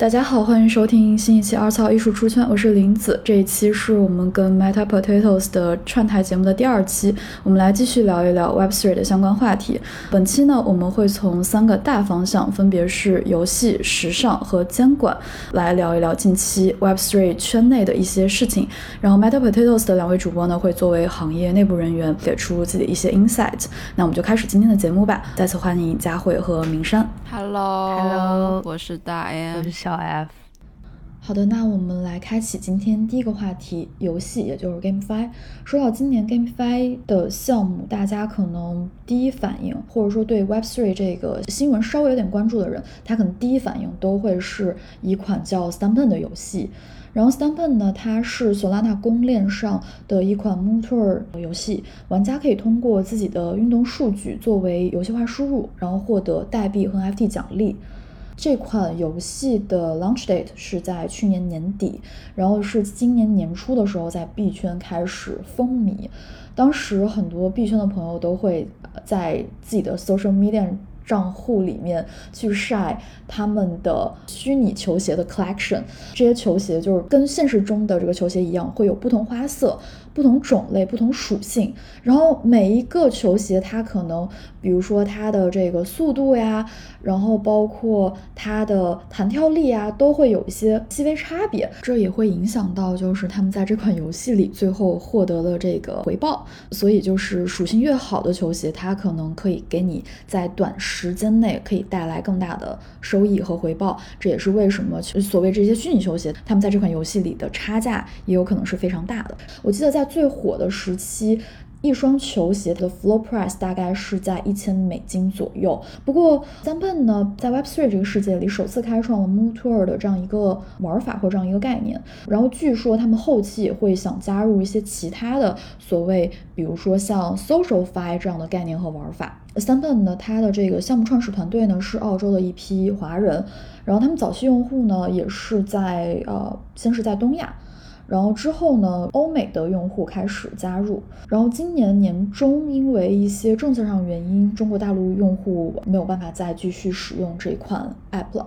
大家好，欢迎收听新一期《二草艺术出圈》，我是林子。这一期是我们跟 Meta Potatoes 的串台节目的第二期，我们来继续聊一聊 Web3 的相关话题。本期呢，我们会从三个大方向，分别是游戏、时尚和监管，来聊一聊近期 Web3 圈内的一些事情。然后 Meta Potatoes 的两位主播呢，会作为行业内部人员，给出自己的一些 insight。那我们就开始今天的节目吧。再次欢迎佳慧和明山。Hello，Hello，我是大 M，小 F。好的，那我们来开启今天第一个话题，游戏，也就是 GameFi。说到今年 GameFi 的项目，大家可能第一反应，或者说对 Web3 这个新闻稍微有点关注的人，他可能第一反应都会是一款叫 Stampen 的游戏。然后 Stampen 呢，它是索拉纳公链上的一款 Motor 游戏，玩家可以通过自己的运动数据作为游戏化输入，然后获得代币和 FT 奖励。这款游戏的 launch date 是在去年年底，然后是今年年初的时候在币圈开始风靡，当时很多币圈的朋友都会在自己的 social media 账户里面去晒他们的虚拟球鞋的 collection，这些球鞋就是跟现实中的这个球鞋一样，会有不同花色。不同种类、不同属性，然后每一个球鞋它可能，比如说它的这个速度呀，然后包括它的弹跳力啊，都会有一些细微差别，这也会影响到就是他们在这款游戏里最后获得的这个回报。所以就是属性越好的球鞋，它可能可以给你在短时间内可以带来更大的收益和回报。这也是为什么所谓这些虚拟球鞋，他们在这款游戏里的差价也有可能是非常大的。我记得在最火的时期，一双球鞋的 floor price 大概是在一千美金左右。不过 s a m p e n 呢，在 Web3 这个世界里，首次开创了 Moon Tour 的这样一个玩法或这样一个概念。然后据说他们后期也会想加入一些其他的所谓，比如说像 Social Fi 这样的概念和玩法。s a m p e n 呢，它的这个项目创始团队呢是澳洲的一批华人，然后他们早期用户呢也是在呃，先是在东亚。然后之后呢，欧美的用户开始加入。然后今年年中，因为一些政策上原因，中国大陆用户没有办法再继续使用这款 app 了。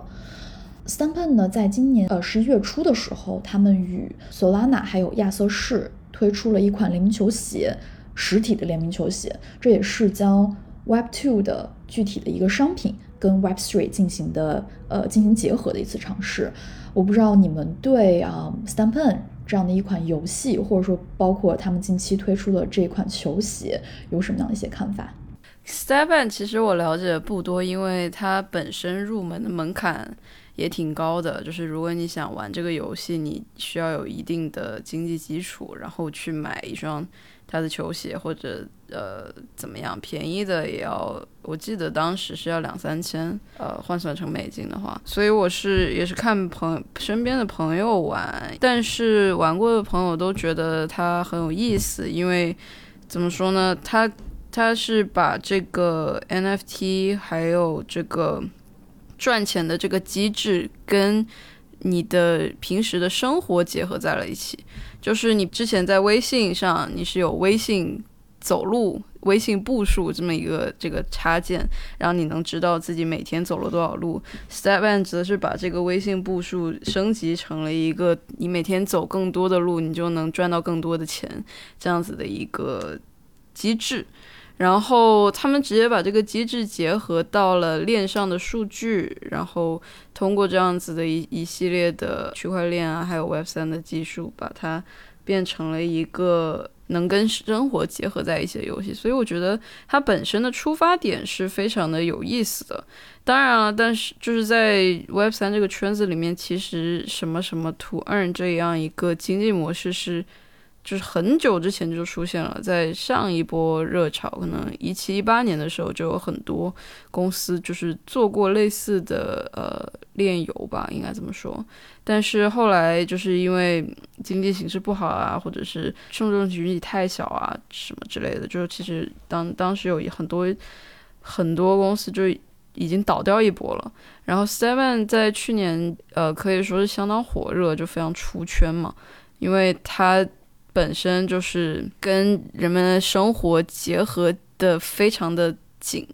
Stampen 呢，在今年呃十一月初的时候，他们与 Solana 还有亚瑟士推出了一款联名球鞋，实体的联名球鞋。这也是将 Web2 的具体的一个商品跟 Web3 进行的呃进行结合的一次尝试。我不知道你们对啊 Stampen。这样的一款游戏，或者说包括他们近期推出的这款球鞋，有什么样的一些看法？Stepan 其实我了解不多，因为它本身入门的门槛也挺高的，就是如果你想玩这个游戏，你需要有一定的经济基础，然后去买一双。他的球鞋或者呃怎么样，便宜的也要，我记得当时是要两三千，呃换算成美金的话，所以我是也是看朋身边的朋友玩，但是玩过的朋友都觉得它很有意思，因为怎么说呢，它它是把这个 NFT 还有这个赚钱的这个机制跟你的平时的生活结合在了一起。就是你之前在微信上，你是有微信走路、微信步数这么一个这个插件，然后你能知道自己每天走了多少路。stepan 则是把这个微信步数升级成了一个，你每天走更多的路，你就能赚到更多的钱，这样子的一个机制。然后他们直接把这个机制结合到了链上的数据，然后通过这样子的一一系列的区块链啊，还有 Web 三的技术，把它变成了一个能跟生活结合在一起的游戏。所以我觉得它本身的出发点是非常的有意思的。当然了，但是就是在 Web 三这个圈子里面，其实什么什么 To Earn 这样一个经济模式是。就是很久之前就出现了，在上一波热潮，可能一七一八年的时候，就有很多公司就是做过类似的呃炼油吧，应该这么说。但是后来就是因为经济形势不好啊，或者是受众群体太小啊，什么之类的，就是其实当当时有很多很多公司就已经倒掉一波了。然后 Seven 在去年呃可以说是相当火热，就非常出圈嘛，因为它。本身就是跟人们的生活结合的非常的紧，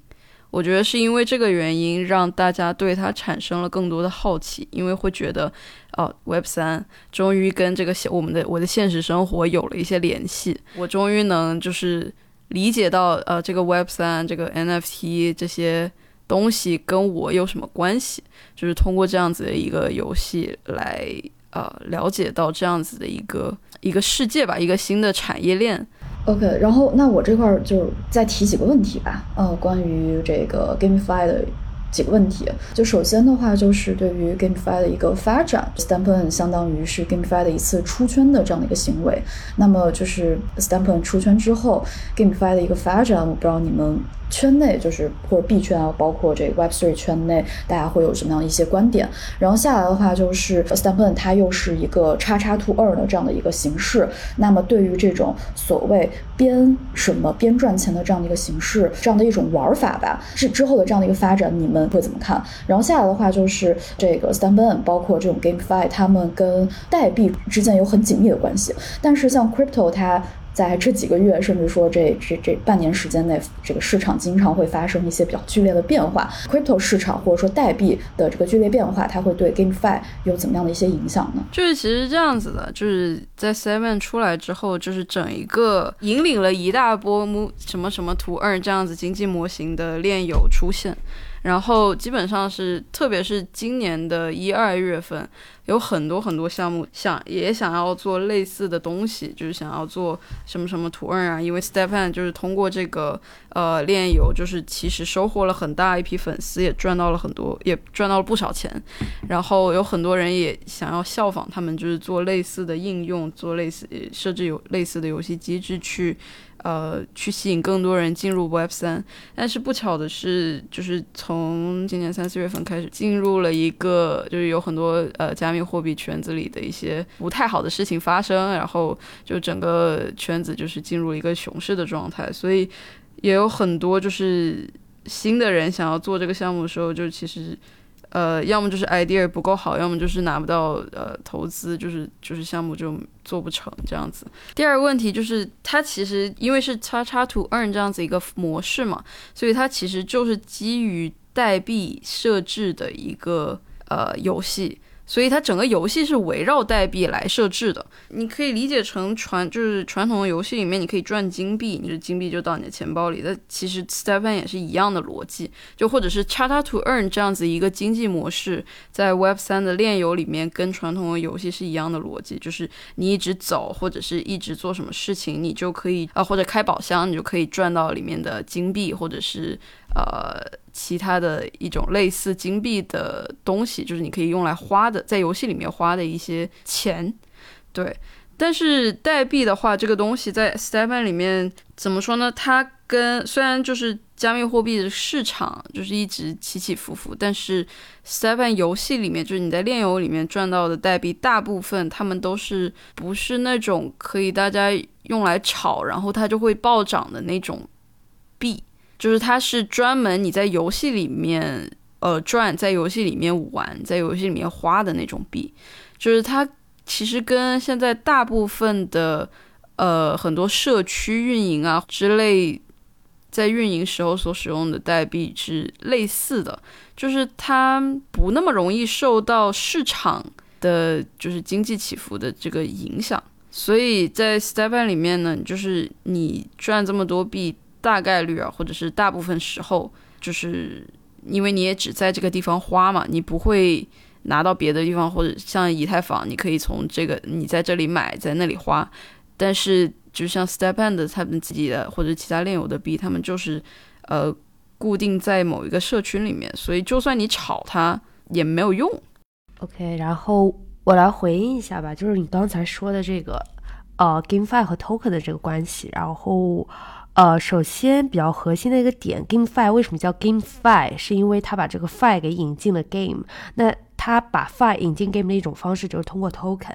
我觉得是因为这个原因，让大家对它产生了更多的好奇，因为会觉得，哦，Web 三终于跟这个我们的我的现实生活有了一些联系，我终于能就是理解到，呃，这个 Web 三这个 NFT 这些东西跟我有什么关系，就是通过这样子的一个游戏来，呃，了解到这样子的一个一个世界吧，一个新的产业链。OK，然后那我这块儿就再提几个问题吧。呃，关于这个 GameFi 的几个问题，就首先的话，就是对于 GameFi 的一个发展，Stampen 相当于是 GameFi 的一次出圈的这样的一个行为。那么就是 Stampen 出圈之后，GameFi 的一个发展，我不知道你们。圈内就是或者币圈啊，包括这个 Web3 圈内，大家会有什么样的一些观点？然后下来的话，就是 Stampen 它又是一个叉叉 to 二的这样的一个形式。那么对于这种所谓边什么边赚钱的这样的一个形式，这样的一种玩法吧，是之后的这样的一个发展，你们会怎么看？然后下来的话，就是这个 Stampen 包括这种 GameFi，他们跟代币之间有很紧密的关系。但是像 Crypto 它在这几个月，甚至说这这这半年时间内，这个市场经常会发生一些比较剧烈的变化。Crypto 市场或者说代币的这个剧烈变化，它会对 GameFi 有怎么样的一些影响呢？就是其实这样子的，就是在 Seven 出来之后，就是整一个引领了一大波什么什么图二这样子经济模型的链友出现。然后基本上是，特别是今年的一二月份，有很多很多项目想也想要做类似的东西，就是想要做什么什么图二啊。因为 Stephan 就是通过这个呃炼油，就是其实收获了很大一批粉丝，也赚到了很多，也赚到了不少钱。然后有很多人也想要效仿他们，就是做类似的应用，做类似设置有类似的游戏机制去。呃，去吸引更多人进入 Web 三，但是不巧的是，就是从今年三四月份开始，进入了一个就是有很多呃加密货币圈子里的一些不太好的事情发生，然后就整个圈子就是进入了一个熊市的状态，所以也有很多就是新的人想要做这个项目的时候，就其实。呃，要么就是 idea 不够好，要么就是拿不到呃投资，就是就是项目就做不成这样子。第二个问题就是，它其实因为是叉叉 to earn 这样子一个模式嘛，所以它其实就是基于代币设置的一个呃游戏。所以它整个游戏是围绕代币来设置的，你可以理解成传就是传统的游戏里面，你可以赚金币，你的金币就到你的钱包里。那其实 Stepan 也是一样的逻辑，就或者是 c h a t a to Earn 这样子一个经济模式，在 Web 三的炼油里面，跟传统的游戏是一样的逻辑，就是你一直走或者是一直做什么事情，你就可以啊，或者开宝箱，你就可以赚到里面的金币，或者是。呃，其他的一种类似金币的东西，就是你可以用来花的，在游戏里面花的一些钱，对。但是代币的话，这个东西在 Stepan 里面怎么说呢？它跟虽然就是加密货币的市场就是一直起起伏伏，但是 Stepan 游戏里面，就是你在炼油里面赚到的代币，大部分他们都是不是那种可以大家用来炒，然后它就会暴涨的那种币。就是它是专门你在游戏里面呃赚，在游戏里面玩，在游戏里面花的那种币，就是它其实跟现在大部分的呃很多社区运营啊之类，在运营时候所使用的代币是类似的，就是它不那么容易受到市场的就是经济起伏的这个影响，所以在 Stepan 里面呢，就是你赚这么多币。大概率啊，或者是大部分时候，就是因为你也只在这个地方花嘛，你不会拿到别的地方，或者像以太坊，你可以从这个你在这里买，在那里花。但是就像 Stepan 的他们自己的或者其他链友的币，他们就是呃固定在某一个社群里面，所以就算你炒它也没有用。OK，然后我来回应一下吧，就是你刚才说的这个呃 GameFi 和 Token 的这个关系，然后。呃，首先比较核心的一个点，GameFi 为什么叫 GameFi？是因为它把这个 Fi 给引进了 Game。那它把 Fi 引进 Game 的一种方式就是通过 Token。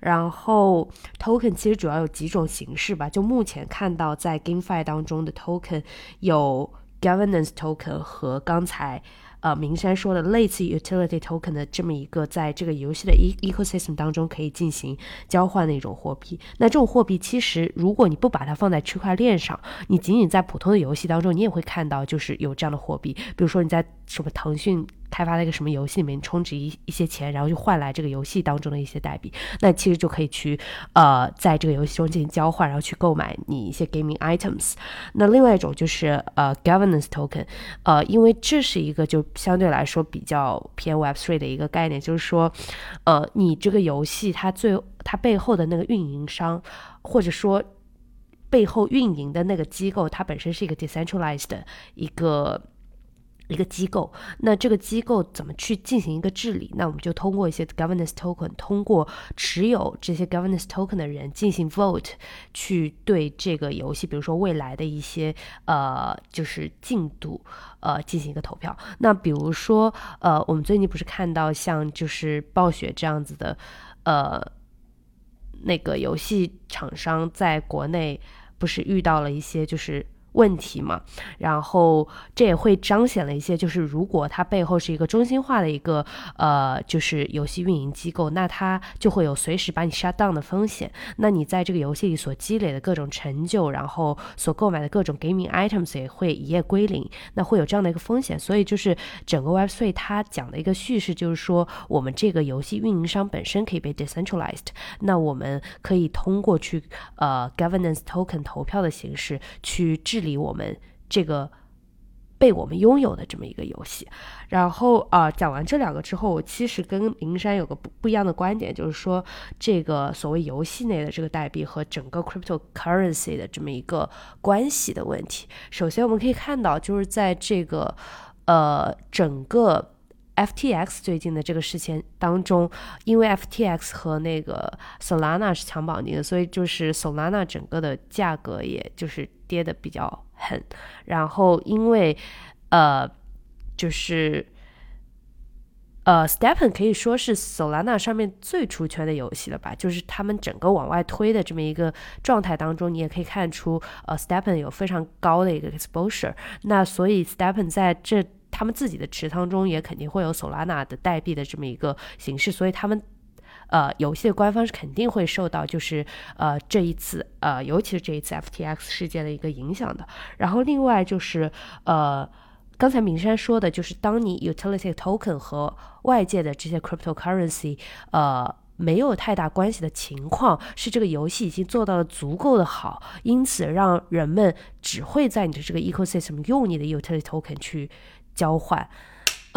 然后 Token 其实主要有几种形式吧。就目前看到在 GameFi 当中的 Token 有 governance token 和刚才呃明山说的类似 utility token 的这么一个在这个游戏的 e ecosystem 当中可以进行交换的一种货币。那这种货币其实如果你不把它放在区块链上，你仅仅在普通的游戏当中，你也会看到就是有这样的货币，比如说你在什么腾讯。开发了一个什么游戏里面充值一一些钱，然后就换来这个游戏当中的一些代币，那其实就可以去呃在这个游戏中进行交换，然后去购买你一些 gaming items。那另外一种就是呃 governance token，呃，因为这是一个就相对来说比较偏 Web3 的一个概念，就是说呃你这个游戏它最它背后的那个运营商，或者说背后运营的那个机构，它本身是一个 decentralized 的一个。一个机构，那这个机构怎么去进行一个治理？那我们就通过一些 governance token，通过持有这些 governance token 的人进行 vote，去对这个游戏，比如说未来的一些呃，就是进度，呃，进行一个投票。那比如说，呃，我们最近不是看到像就是暴雪这样子的，呃，那个游戏厂商在国内不是遇到了一些就是。问题嘛，然后这也会彰显了一些，就是如果它背后是一个中心化的一个呃，就是游戏运营机构，那它就会有随时把你 shut down 的风险。那你在这个游戏里所积累的各种成就，然后所购买的各种 gaming items 也会一夜归零，那会有这样的一个风险。所以就是整个 Web3 它讲的一个叙事，就是说我们这个游戏运营商本身可以被 decentralized，那我们可以通过去呃 governance token 投票的形式去制。治理我们这个被我们拥有的这么一个游戏，然后啊，讲完这两个之后，我其实跟灵山有个不不一样的观点，就是说这个所谓游戏内的这个代币和整个 cryptocurrency 的这么一个关系的问题。首先，我们可以看到，就是在这个呃整个。FTX 最近的这个事件当中，因为 FTX 和那个 Solana 是强绑定的，所以就是 Solana 整个的价格也就是跌的比较狠。然后因为呃，就是呃，Stepen 可以说是 Solana 上面最出圈的游戏了吧？就是他们整个往外推的这么一个状态当中，你也可以看出，呃，Stepen 有非常高的一个 exposure。那所以 Stepen 在这。他们自己的持仓中也肯定会有 Solana 的代币的这么一个形式，所以他们呃游戏的官方是肯定会受到就是呃这一次呃尤其是这一次 FTX 事件的一个影响的。然后另外就是呃刚才明山说的，就是当你 utility token 和外界的这些 cryptocurrency 呃没有太大关系的情况，是这个游戏已经做到了足够的好，因此让人们只会在你的这个 ecosystem 用你的 utility token 去。交换，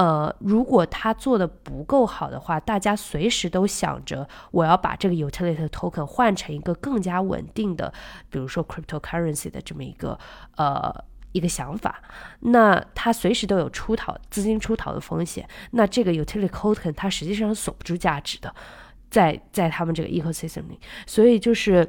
呃，如果他做的不够好的话，大家随时都想着我要把这个 utility token 换成一个更加稳定的，比如说 cryptocurrency 的这么一个呃一个想法，那他随时都有出逃资金出逃的风险，那这个 utility token 它实际上是锁不住价值的，在在他们这个 ecosystem 里，所以就是。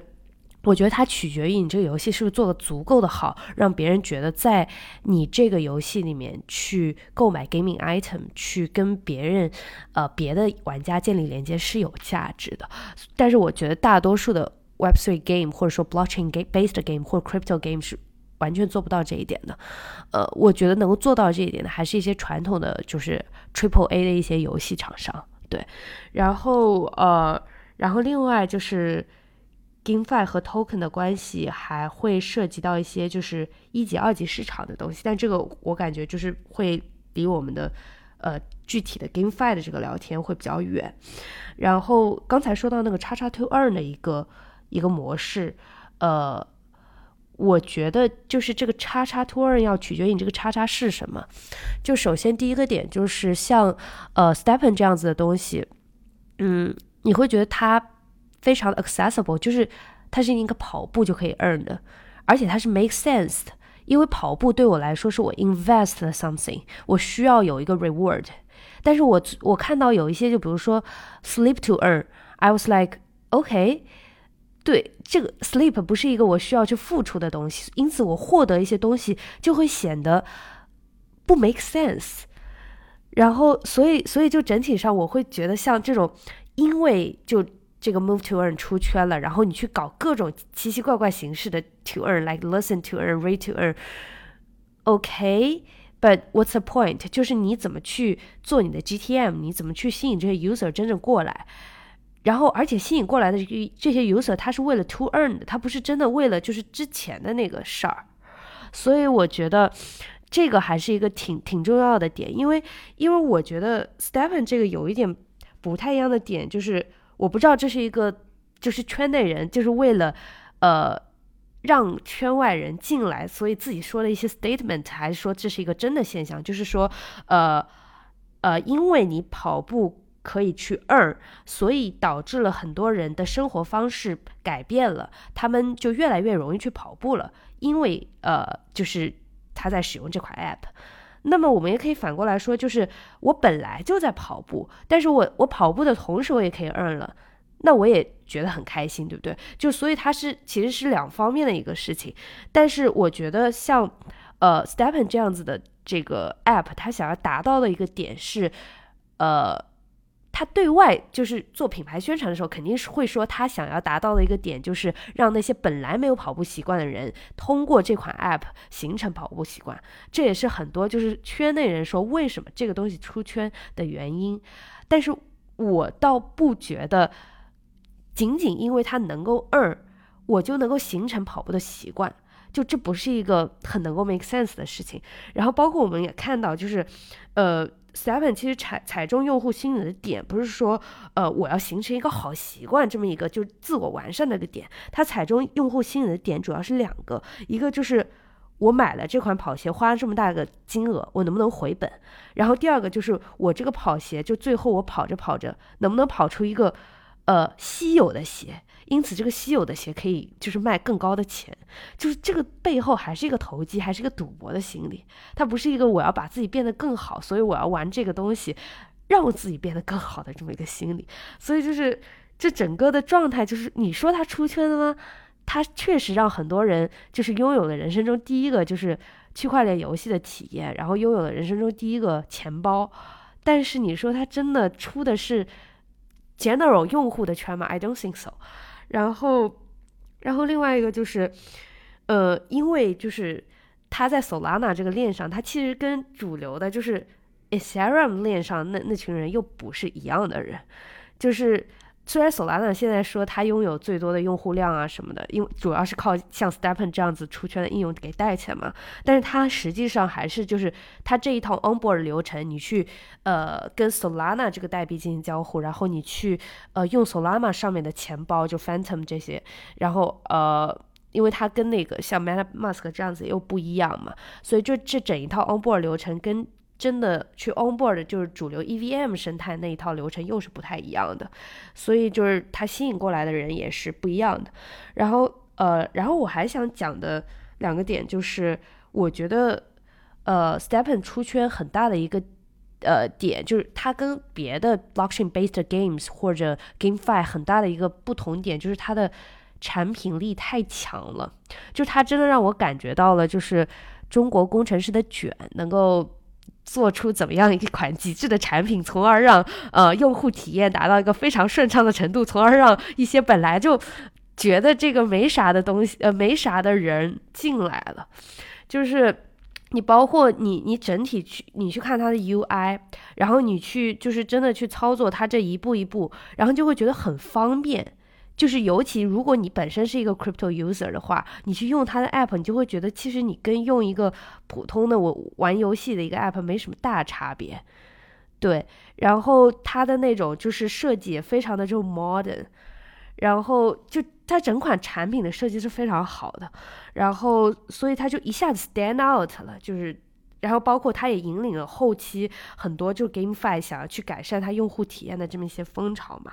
我觉得它取决于你这个游戏是不是做的足够的好，让别人觉得在你这个游戏里面去购买 gaming item，去跟别人，呃，别的玩家建立连接是有价值的。但是我觉得大多数的 Web3 game 或者说 blockchain based game 或者 crypto game 是完全做不到这一点的。呃，我觉得能够做到这一点的，还是一些传统的就是 triple A 的一些游戏厂商。对，然后呃，然后另外就是。GameFi 和 Token 的关系还会涉及到一些就是一级、二级市场的东西，但这个我感觉就是会离我们的呃具体的 GameFi 的这个聊天会比较远。然后刚才说到那个叉叉 Two Earn 的一个一个模式，呃，我觉得就是这个叉叉 Two Earn 要取决于你这个叉叉是什么。就首先第一个点就是像呃 Stepen 这样子的东西，嗯，你会觉得它。非常 accessible，就是它是一个跑步就可以 earn 的，而且它是 make sense 的，因为跑步对我来说是我 invest 了 something，我需要有一个 reward，但是我我看到有一些就比如说 sleep to earn，I was like，OK，对，这个 sleep 不是一个我需要去付出的东西，因此我获得一些东西就会显得不 make sense，然后所以所以就整体上我会觉得像这种，因为就。这个 move to earn 出圈了，然后你去搞各种奇奇怪怪形式的 to earn，like listen to earn，read to earn，OK，but what's the point？就是你怎么去做你的 GTM，你怎么去吸引这些 user 真正过来？然后，而且吸引过来的这这些 user，他是为了 to earn 的，他不是真的为了就是之前的那个事儿。所以我觉得这个还是一个挺挺重要的点，因为因为我觉得 Stephen 这个有一点不太一样的点，就是我不知道这是一个就是圈内人就是为了呃让圈外人进来，所以自己说了一些 statement，还是说这是一个真的现象，就是说呃呃，因为你跑步。可以去 earn，所以导致了很多人的生活方式改变了，他们就越来越容易去跑步了，因为呃，就是他在使用这款 app。那么我们也可以反过来说，就是我本来就在跑步，但是我我跑步的同时我也可以 earn 了，那我也觉得很开心，对不对？就所以它是其实是两方面的一个事情。但是我觉得像呃 Stepen 这样子的这个 app，它想要达到的一个点是呃。他对外就是做品牌宣传的时候，肯定是会说他想要达到的一个点，就是让那些本来没有跑步习惯的人，通过这款 app 形成跑步习惯。这也是很多就是圈内人说为什么这个东西出圈的原因。但是我倒不觉得，仅仅因为它能够二，我就能够形成跑步的习惯，就这不是一个很能够 make sense 的事情。然后包括我们也看到，就是，呃。Seven 其实踩踩中用户心理的点，不是说，呃，我要形成一个好习惯这么一个就自我完善的一个点。它踩中用户心理的点主要是两个，一个就是我买了这款跑鞋，花了这么大个金额，我能不能回本？然后第二个就是我这个跑鞋，就最后我跑着跑着，能不能跑出一个，呃，稀有的鞋？因此，这个稀有的鞋可以就是卖更高的钱，就是这个背后还是一个投机，还是一个赌博的心理。它不是一个我要把自己变得更好，所以我要玩这个东西，让我自己变得更好的这么一个心理。所以就是这整个的状态，就是你说它出圈了吗？它确实让很多人就是拥有了人生中第一个就是区块链游戏的体验，然后拥有了人生中第一个钱包。但是你说它真的出的是 general 用户的圈吗？I don't think so。然后，然后另外一个就是，呃，因为就是他在 Solana 这个链上，他其实跟主流的就是 Ethereum 链上那那群人又不是一样的人，就是。虽然 Solana 现在说它拥有最多的用户量啊什么的，因为主要是靠像 Stepen 这样子出圈的应用给带起来嘛，但是它实际上还是就是它这一套 onboard 流程，你去呃跟 Solana 这个代币进行交互，然后你去呃用 Solana 上面的钱包就 Phantom 这些，然后呃因为它跟那个像 MetaMask 这样子又不一样嘛，所以就这整一套 onboard 流程跟。真的去 onboard 就是主流 EVM 生态那一套流程又是不太一样的，所以就是它吸引过来的人也是不一样的。然后呃，然后我还想讲的两个点就是，我觉得呃，Stepen 出圈很大的一个呃点就是它跟别的 blockchain based games 或者 GameFi 很大的一个不同点就是它的产品力太强了，就它真的让我感觉到了就是中国工程师的卷能够。做出怎么样一款极致的产品，从而让呃用户体验达到一个非常顺畅的程度，从而让一些本来就觉得这个没啥的东西呃没啥的人进来了。就是你包括你你整体去你去看它的 UI，然后你去就是真的去操作它这一步一步，然后就会觉得很方便。就是尤其如果你本身是一个 crypto user 的话，你去用它的 app，你就会觉得其实你跟用一个普通的我玩游戏的一个 app 没什么大差别，对。然后它的那种就是设计也非常的就 modern，然后就它整款产品的设计是非常好的，然后所以它就一下子 stand out 了，就是然后包括它也引领了后期很多就 GameFi 想要去改善它用户体验的这么一些风潮嘛，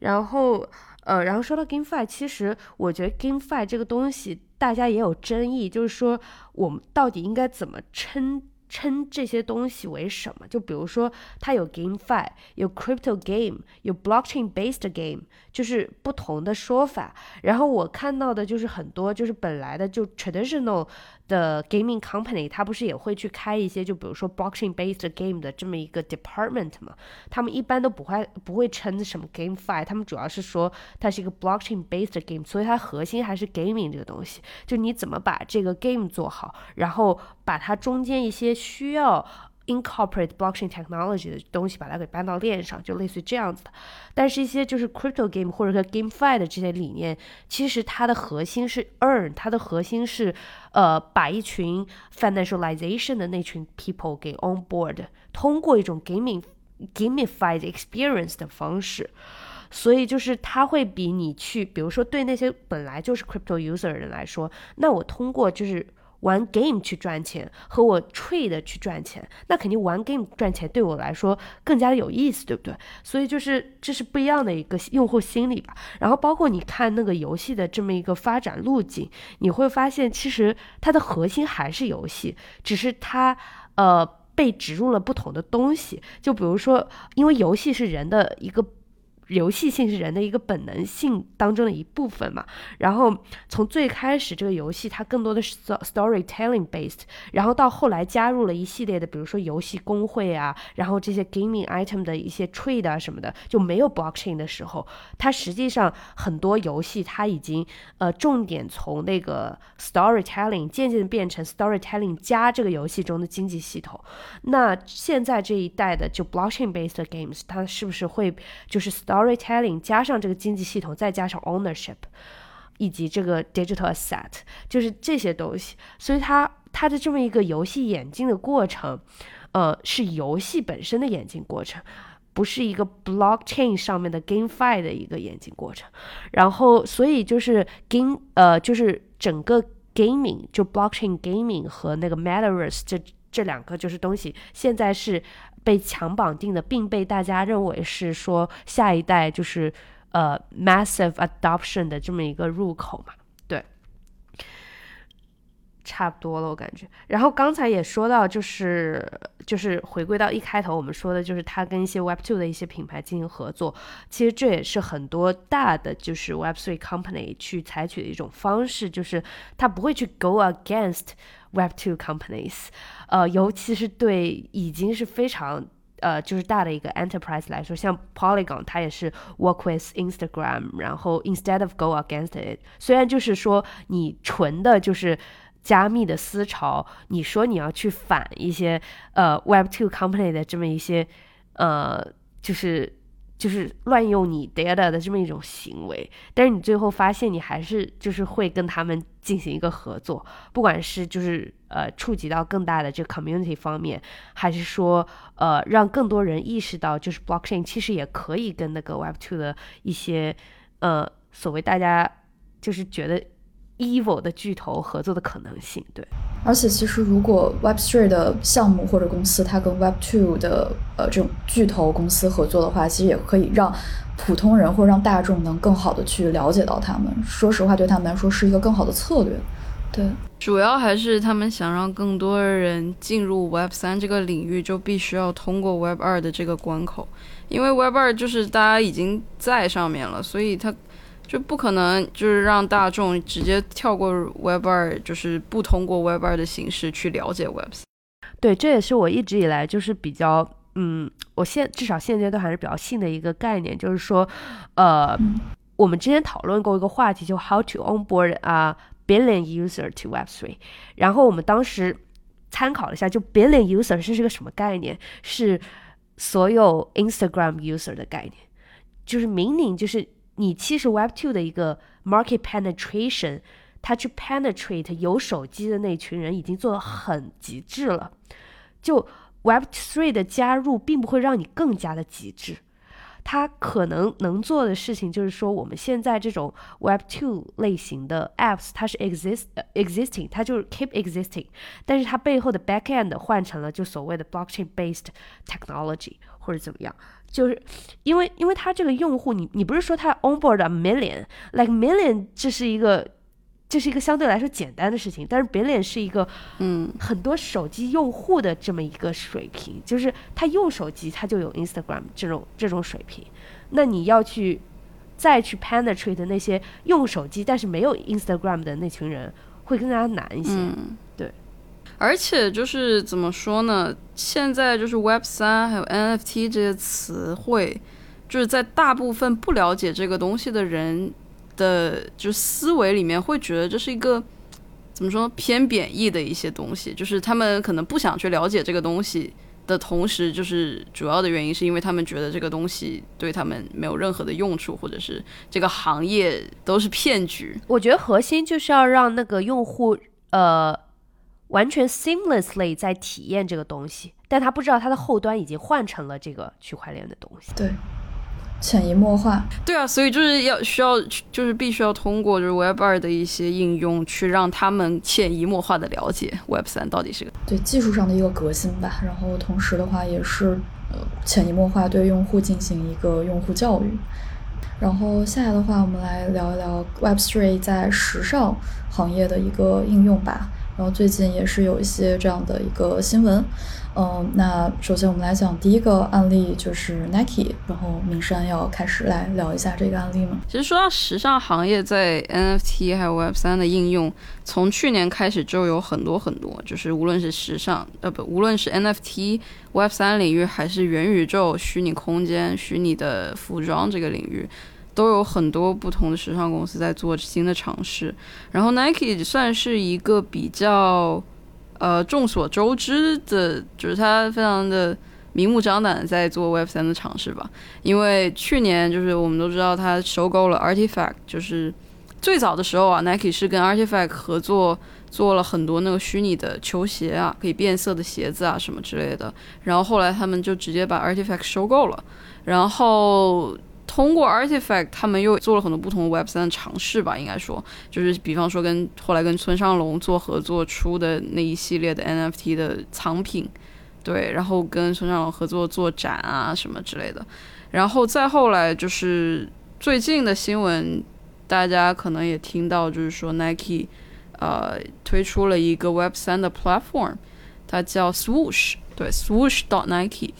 然后。呃，然后说到 GameFi，其实我觉得 GameFi 这个东西大家也有争议，就是说我们到底应该怎么称称这些东西为什么？就比如说它有 GameFi，有 Crypto Game，有 Blockchain Based Game，就是不同的说法。然后我看到的就是很多就是本来的就 Traditional 的 gaming company，它不是也会去开一些，就比如说 blockchain based game 的这么一个 department 嘛？他们一般都不会不会称什么 GameFi，他们主要是说它是一个 blockchain based game，所以它核心还是 gaming 这个东西，就你怎么把这个 game 做好，然后把它中间一些需要。Incorporate blockchain technology 的东西，把它给搬到链上，就类似于这样子的。但是，一些就是 crypto game 或者说 GameFi 的这些理念，其实它的核心是 earn，它的核心是呃把一群 financialization 的那群 people 给 on board，通过一种 gaming gamified experience 的方式。所以，就是它会比你去，比如说对那些本来就是 crypto user 的人来说，那我通过就是。玩 game 去赚钱和我 trade 去赚钱，那肯定玩 game 赚钱对我来说更加的有意思，对不对？所以就是这是不一样的一个用户心理吧。然后包括你看那个游戏的这么一个发展路径，你会发现其实它的核心还是游戏，只是它呃被植入了不同的东西。就比如说，因为游戏是人的一个。游戏性是人的一个本能性当中的一部分嘛，然后从最开始这个游戏它更多的是 storytelling based，然后到后来加入了一系列的，比如说游戏公会啊，然后这些 gaming item 的一些 trade 啊什么的，就没有 blockchain 的时候，它实际上很多游戏它已经呃重点从那个 storytelling 渐渐变成 storytelling 加这个游戏中的经济系统。那现在这一代的就 blockchain based games，它是不是会就是 story Storytelling 加上这个经济系统，再加上 ownership，以及这个 digital asset，就是这些东西。所以它它的这么一个游戏演进的过程，呃，是游戏本身的演进过程，不是一个 blockchain 上面的 GameFi 的一个演进过程。然后，所以就是 game，呃，就是整个 gaming，就 blockchain gaming 和那个 Metaverse 这这两个就是东西，现在是。被强绑定的，并被大家认为是说下一代就是呃 massive adoption 的这么一个入口嘛？对，差不多了，我感觉。然后刚才也说到，就是就是回归到一开头我们说的，就是它跟一些 Web Two 的一些品牌进行合作。其实这也是很多大的就是 Web Three company 去采取的一种方式，就是他不会去 go against Web Two companies。呃，尤其是对已经是非常呃就是大的一个 enterprise 来说，像 Polygon，它也是 work with Instagram，然后 instead of go against it，虽然就是说你纯的就是加密的思潮，你说你要去反一些呃 Web two company 的这么一些呃就是。就是乱用你 data 的这么一种行为，但是你最后发现你还是就是会跟他们进行一个合作，不管是就是呃触及到更大的这 community 方面，还是说呃让更多人意识到就是 blockchain 其实也可以跟那个 web two 的一些呃所谓大家就是觉得。Evil 的巨头合作的可能性，对。而且其实，如果 Web Three 的项目或者公司，它跟 Web Two 的呃这种巨头公司合作的话，其实也可以让普通人或者让大众能更好的去了解到他们。说实话，对他们来说是一个更好的策略。对，主要还是他们想让更多的人进入 Web 三这个领域，就必须要通过 Web 二的这个关口，因为 Web 二就是大家已经在上面了，所以它。就不可能，就是让大众直接跳过 Web 二，就是不通过 Web 二的形式去了解 Web 三。对，这也是我一直以来就是比较，嗯，我现至少现阶段还是比较信的一个概念，就是说，呃，我们之前讨论过一个话题，就 How to onboard a billion user to Web three。然后我们当时参考了一下，就 billion user 是是个什么概念？是所有 Instagram user 的概念，就是明明就是。你其实 web to 的一个 market penetration，它去 penetrate 有手机的那群人已经做得很极致了。就 Web Three 的加入，并不会让你更加的极致。它可能能做的事情就是说，我们现在这种 web to 类型的 apps，它是 exist existing，它就是 keep existing，但是它背后的 backend 换成了就所谓的 blockchain based technology 或者怎么样。就是因为，因为他这个用户，你你不是说他 onboard a million，like million，这是一个，这是一个相对来说简单的事情，但是 billion 是一个，嗯，很多手机用户的这么一个水平，就是他用手机他就有 Instagram 这种这种水平，那你要去再去 penetrate 那些用手机但是没有 Instagram 的那群人。会更加难一些。嗯，对。而且就是怎么说呢？现在就是 Web 三还有 NFT 这些词汇，就是在大部分不了解这个东西的人的就思维里面，会觉得这是一个怎么说偏贬义的一些东西，就是他们可能不想去了解这个东西。的同时，就是主要的原因是因为他们觉得这个东西对他们没有任何的用处，或者是这个行业都是骗局。我觉得核心就是要让那个用户呃完全 seamlessly 在体验这个东西，但他不知道他的后端已经换成了这个区块链的东西。对。潜移默化，对啊，所以就是要需要，就是必须要通过就是 Web 二的一些应用，去让他们潜移默化的了解 Web 三到底是个对技术上的一个革新吧。然后同时的话，也是呃潜移默化对用户进行一个用户教育。然后下来的话，我们来聊一聊 Web three 在时尚行业的一个应用吧。然后最近也是有一些这样的一个新闻。嗯，那首先我们来讲第一个案例，就是 Nike。然后明山要开始来聊一下这个案例吗？其实说到时尚行业在 NFT 还有 Web 三的应用，从去年开始就有很多很多，就是无论是时尚，呃不，无论是 NFT、Web 三领域，还是元宇宙、虚拟空间、虚拟的服装这个领域，都有很多不同的时尚公司在做新的尝试。然后 Nike 算是一个比较。呃，众所周知的，就是他非常的明目张胆在做 Web 三的尝试吧。因为去年就是我们都知道他收购了 Artifact，就是最早的时候啊，Nike 是跟 Artifact 合作做了很多那个虚拟的球鞋啊，可以变色的鞋子啊什么之类的。然后后来他们就直接把 Artifact 收购了，然后。通过 Artifact，他们又做了很多不同的 Web 三的尝试吧，应该说，就是比方说跟后来跟村上隆做合作出的那一系列的 NFT 的藏品，对，然后跟村上隆合作做展啊什么之类的，然后再后来就是最近的新闻，大家可能也听到，就是说 Nike，呃，推出了一个 Web 三的 platform，它叫 Swoosh，对，Swoosh dot Nike。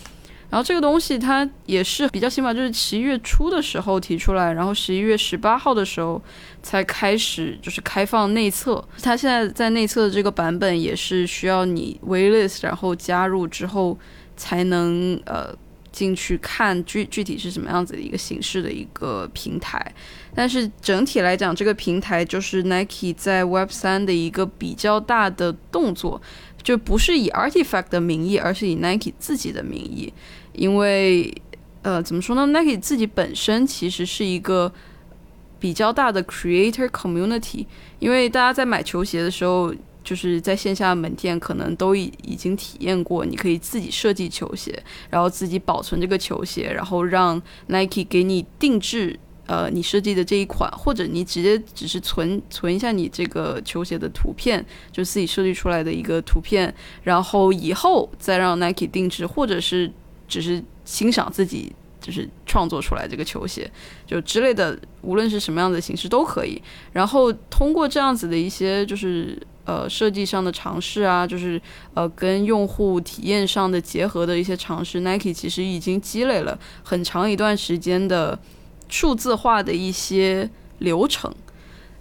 然后这个东西它也是比较新吧，就是十一月初的时候提出来，然后十一月十八号的时候才开始就是开放内测。它现在在内测的这个版本也是需要你 WeList 然后加入之后才能呃进去看具具体是什么样子的一个形式的一个平台。但是整体来讲，这个平台就是 Nike 在 Web 三的一个比较大的动作，就不是以 Artifact 的名义，而是以 Nike 自己的名义。因为，呃，怎么说呢？Nike 自己本身其实是一个比较大的 creator community。因为大家在买球鞋的时候，就是在线下门店可能都已已经体验过，你可以自己设计球鞋，然后自己保存这个球鞋，然后让 Nike 给你定制，呃，你设计的这一款，或者你直接只是存存一下你这个球鞋的图片，就自己设计出来的一个图片，然后以后再让 Nike 定制，或者是。只是欣赏自己，就是创作出来这个球鞋，就之类的，无论是什么样的形式都可以。然后通过这样子的一些，就是呃设计上的尝试啊，就是呃跟用户体验上的结合的一些尝试，Nike 其实已经积累了很长一段时间的数字化的一些流程。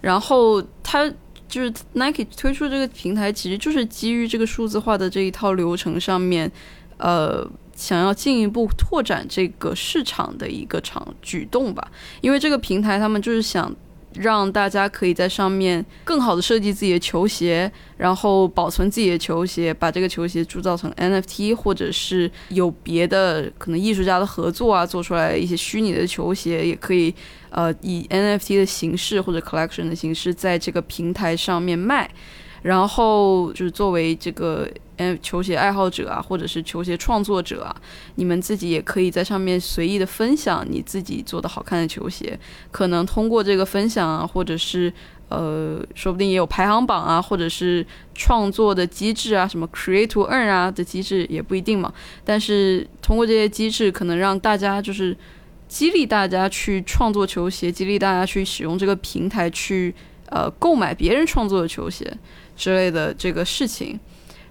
然后它就是 Nike 推出这个平台，其实就是基于这个数字化的这一套流程上面，呃。想要进一步拓展这个市场的一个场举动吧，因为这个平台他们就是想让大家可以在上面更好的设计自己的球鞋，然后保存自己的球鞋，把这个球鞋铸造成 NFT，或者是有别的可能艺术家的合作啊，做出来一些虚拟的球鞋，也可以呃以 NFT 的形式或者 collection 的形式在这个平台上面卖。然后就是作为这个嗯球鞋爱好者啊，或者是球鞋创作者啊，你们自己也可以在上面随意的分享你自己做的好看的球鞋。可能通过这个分享啊，或者是呃，说不定也有排行榜啊，或者是创作的机制啊，什么 create to earn 啊的机制也不一定嘛。但是通过这些机制，可能让大家就是激励大家去创作球鞋，激励大家去使用这个平台去呃购买别人创作的球鞋。之类的这个事情，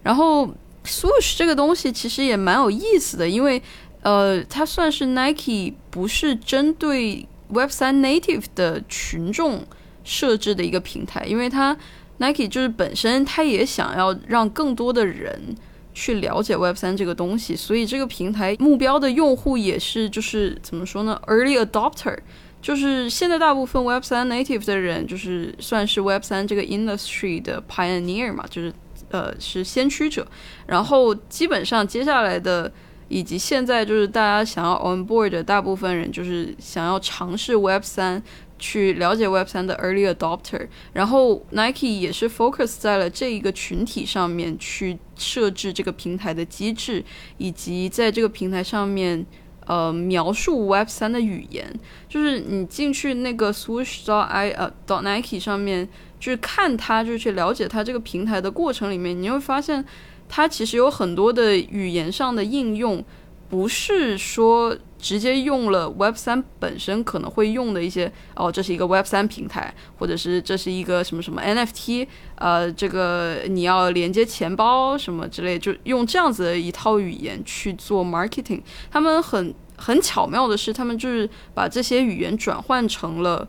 然后 Swoosh 这个东西其实也蛮有意思的，因为呃，它算是 Nike 不是针对 Web 三 Native 的群众设置的一个平台，因为它 Nike 就是本身它也想要让更多的人去了解 Web 三这个东西，所以这个平台目标的用户也是就是怎么说呢，early adopter。就是现在大部分 Web 三 native 的人，就是算是 Web 三这个 industry 的 pioneer 嘛，就是呃是先驱者。然后基本上接下来的，以及现在就是大家想要 on board 的大部分人，就是想要尝试 Web 三，去了解 Web 三的 early adopter。然后 Nike 也是 focus 在了这一个群体上面去设置这个平台的机制，以及在这个平台上面。呃，描述 Web 三的语言，就是你进去那个 swoosh 到 i 呃 dot Nike 上面，就是看它，就是去了解它这个平台的过程里面，你会发现它其实有很多的语言上的应用，不是说。直接用了 Web 三本身可能会用的一些哦，这是一个 Web 三平台，或者是这是一个什么什么 NFT，呃，这个你要连接钱包什么之类，就用这样子的一套语言去做 marketing。他们很很巧妙的是，他们就是把这些语言转换成了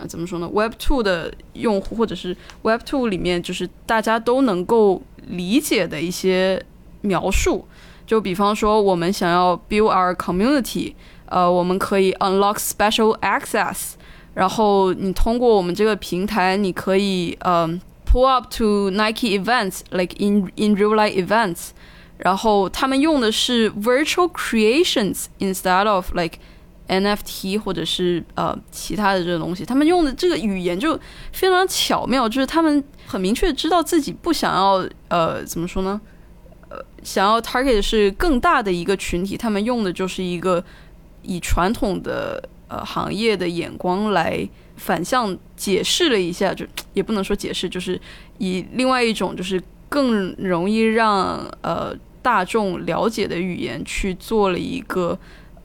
啊，怎么说呢？Web two 的用户，或者是 Web two 里面就是大家都能够理解的一些描述。就比方说，我们想要 build our community，呃，我们可以 unlock special access，然后你通过我们这个平台，你可以呃 pull up to Nike events，like in in real life events，然后他们用的是 virtual creations instead of like NFT 或者是呃其他的这个东西，他们用的这个语言就非常巧妙，就是他们很明确知道自己不想要呃怎么说呢？想要 target 是更大的一个群体，他们用的就是一个以传统的呃行业的眼光来反向解释了一下，就也不能说解释，就是以另外一种就是更容易让呃大众了解的语言去做了一个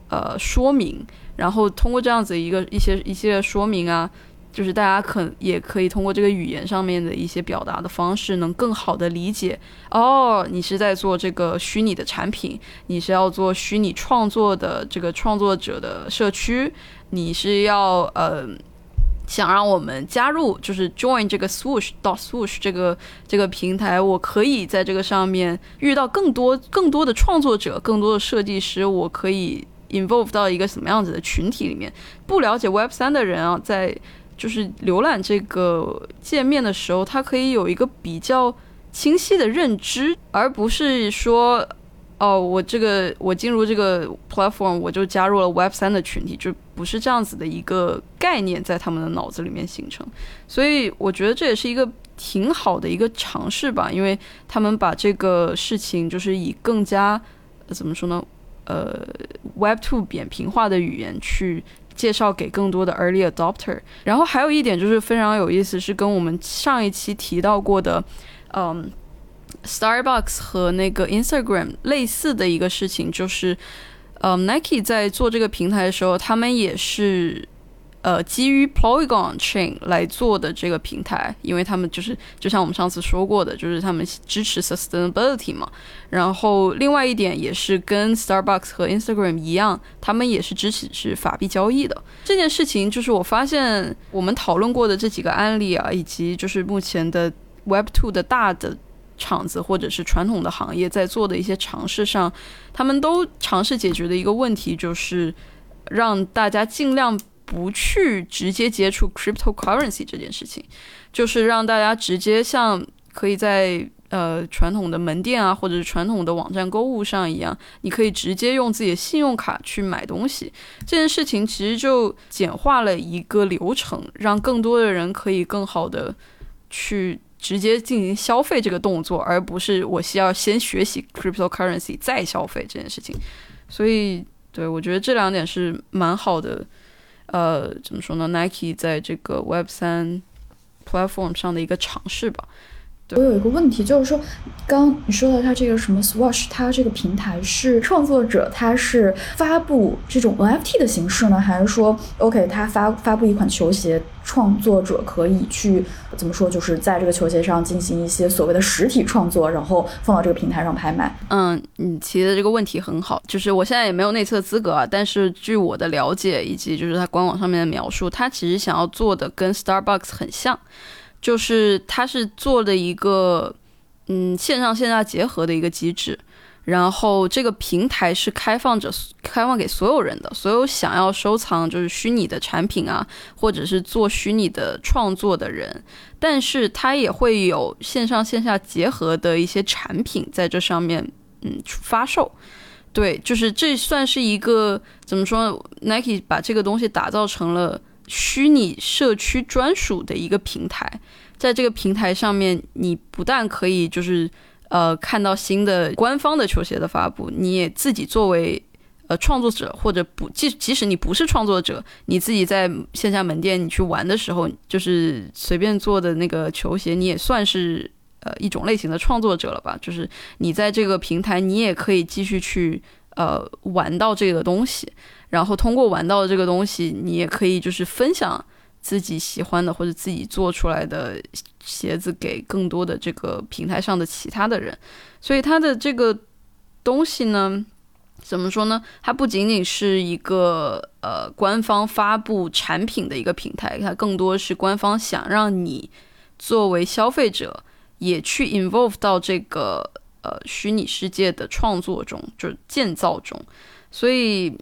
呃说明，然后通过这样子一个一些一些说明啊。就是大家可也可以通过这个语言上面的一些表达的方式，能更好的理解哦，你是在做这个虚拟的产品，你是要做虚拟创作的这个创作者的社区，你是要呃想让我们加入，就是 join 这个 swoosh 到 swoosh 这个这个平台，我可以在这个上面遇到更多更多的创作者，更多的设计师，我可以 involve 到一个什么样子的群体里面？不了解 Web 三的人啊，在就是浏览这个界面的时候，它可以有一个比较清晰的认知，而不是说，哦，我这个我进入这个 platform，我就加入了 Web 三的群体，就不是这样子的一个概念在他们的脑子里面形成。所以我觉得这也是一个挺好的一个尝试吧，因为他们把这个事情就是以更加怎么说呢，呃，Web two 扁平化的语言去。介绍给更多的 early adopter，然后还有一点就是非常有意思，是跟我们上一期提到过的，嗯，Starbucks 和那个 Instagram 类似的一个事情，就是，嗯，Nike 在做这个平台的时候，他们也是。呃，基于 Polygon Chain 来做的这个平台，因为他们就是就像我们上次说过的，就是他们支持 sustainability 嘛。然后另外一点也是跟 Starbucks 和 Instagram 一样，他们也是支持是法币交易的这件事情。就是我发现我们讨论过的这几个案例啊，以及就是目前的 Web Two 的大的厂子或者是传统的行业在做的一些尝试上，他们都尝试解决的一个问题，就是让大家尽量。不去直接接触 cryptocurrency 这件事情，就是让大家直接像可以在呃传统的门店啊，或者是传统的网站购物上一样，你可以直接用自己的信用卡去买东西。这件事情其实就简化了一个流程，让更多的人可以更好的去直接进行消费这个动作，而不是我需要先学习 cryptocurrency 再消费这件事情。所以，对我觉得这两点是蛮好的。呃，怎么说呢？Nike 在这个 Web 三 platform 上的一个尝试吧。我有一个问题，就是说，刚你说到它这个什么 Swoosh，它这个平台是创作者，他是发布这种 NFT 的形式呢，还是说，OK，他发发布一款球鞋，创作者可以去怎么说，就是在这个球鞋上进行一些所谓的实体创作，然后放到这个平台上拍卖？嗯，你提的这个问题很好，就是我现在也没有内测资格啊，但是据我的了解以及就是它官网上面的描述，它其实想要做的跟 Starbucks 很像。就是它是做的一个嗯线上线下结合的一个机制。然后这个平台是开放着、开放给所有人的，所有想要收藏就是虚拟的产品啊，或者是做虚拟的创作的人，但是它也会有线上线下结合的一些产品在这上面，嗯，发售。对，就是这算是一个怎么说？Nike 把这个东西打造成了虚拟社区专属的一个平台，在这个平台上面，你不但可以就是。呃，看到新的官方的球鞋的发布，你也自己作为呃创作者或者不即即使你不是创作者，你自己在线下门店你去玩的时候，就是随便做的那个球鞋，你也算是呃一种类型的创作者了吧？就是你在这个平台，你也可以继续去呃玩到这个东西，然后通过玩到的这个东西，你也可以就是分享。自己喜欢的或者自己做出来的鞋子给更多的这个平台上的其他的人，所以它的这个东西呢，怎么说呢？它不仅仅是一个呃官方发布产品的一个平台，它更多是官方想让你作为消费者也去 involve 到这个呃虚拟世界的创作中，就是建造中，所以。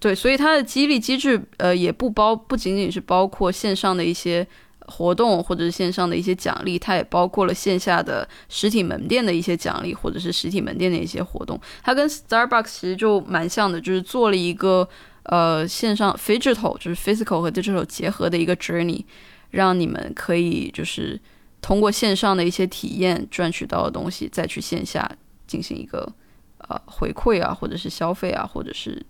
对，所以它的激励机制，呃，也不包，不仅仅是包括线上的一些活动，或者是线上的一些奖励，它也包括了线下的实体门店的一些奖励，或者是实体门店的一些活动。它跟 Starbucks 其实就蛮像的，就是做了一个呃线上 （digital） 就是 physical 和 digital 结合的一个 journey，让你们可以就是通过线上的一些体验赚取到的东西，再去线下进行一个呃回馈啊，或者是消费啊，或者是。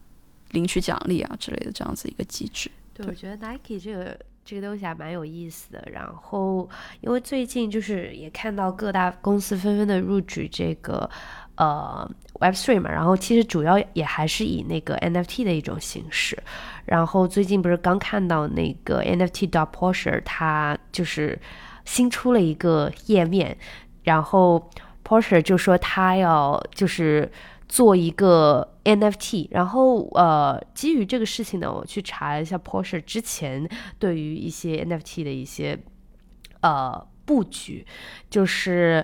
领取奖励啊之类的这样子一个机制，对我觉得 Nike 这个这个东西还蛮有意思的。然后，因为最近就是也看到各大公司纷纷的入局这个呃 Web3 嘛，然后其实主要也还是以那个 NFT 的一种形式。然后最近不是刚看到那个 NFT dot Porsche，它就是新出了一个页面，然后 Porsche 就说他要就是做一个。NFT，然后呃，基于这个事情呢，我去查了一下 Porsche 之前对于一些 NFT 的一些呃布局，就是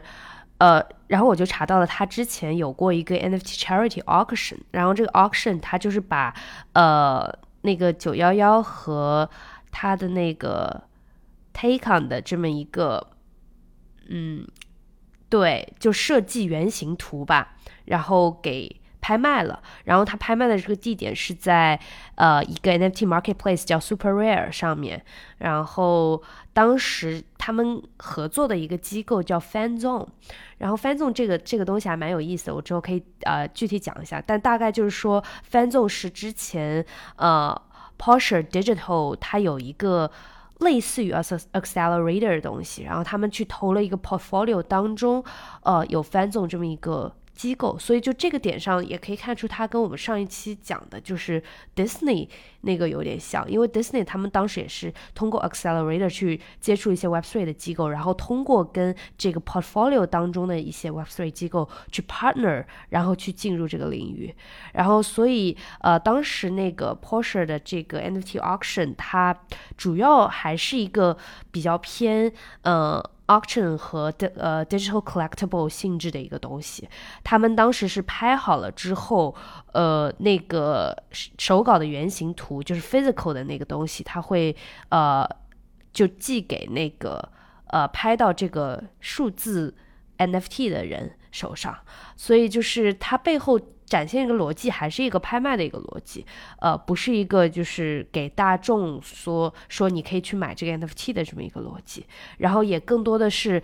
呃，然后我就查到了他之前有过一个 NFT charity auction，然后这个 auction 它就是把呃那个九幺幺和他的那个 Take On 的这么一个嗯，对，就设计原型图吧，然后给。拍卖了，然后他拍卖的这个地点是在呃一个 NFT marketplace 叫 Super Rare 上面，然后当时他们合作的一个机构叫 Fan Zone，然后 Fan Zone 这个这个东西还蛮有意思的，我之后可以呃具体讲一下，但大概就是说 Fan Zone 是之前呃 Porsche Digital 它有一个类似于 accelerator 的东西，然后他们去投了一个 portfolio 当中，呃有 Fan Zone 这么一个。机构，所以就这个点上也可以看出，它跟我们上一期讲的就是 Disney 那个有点像，因为 Disney 他们当时也是通过 Accelerator 去接触一些 Web3 的机构，然后通过跟这个 Portfolio 当中的一些 Web3 机构去 partner，然后去进入这个领域，然后所以呃，当时那个 Porsche 的这个 NFT auction，它主要还是一个比较偏呃。auction 和的呃 digital collectible 性质的一个东西，他们当时是拍好了之后，呃，那个手稿的原型图就是 physical 的那个东西，他会呃就寄给那个呃拍到这个数字 NFT 的人手上，所以就是它背后。展现一个逻辑，还是一个拍卖的一个逻辑，呃，不是一个就是给大众说说你可以去买这个 NFT 的这么一个逻辑，然后也更多的是，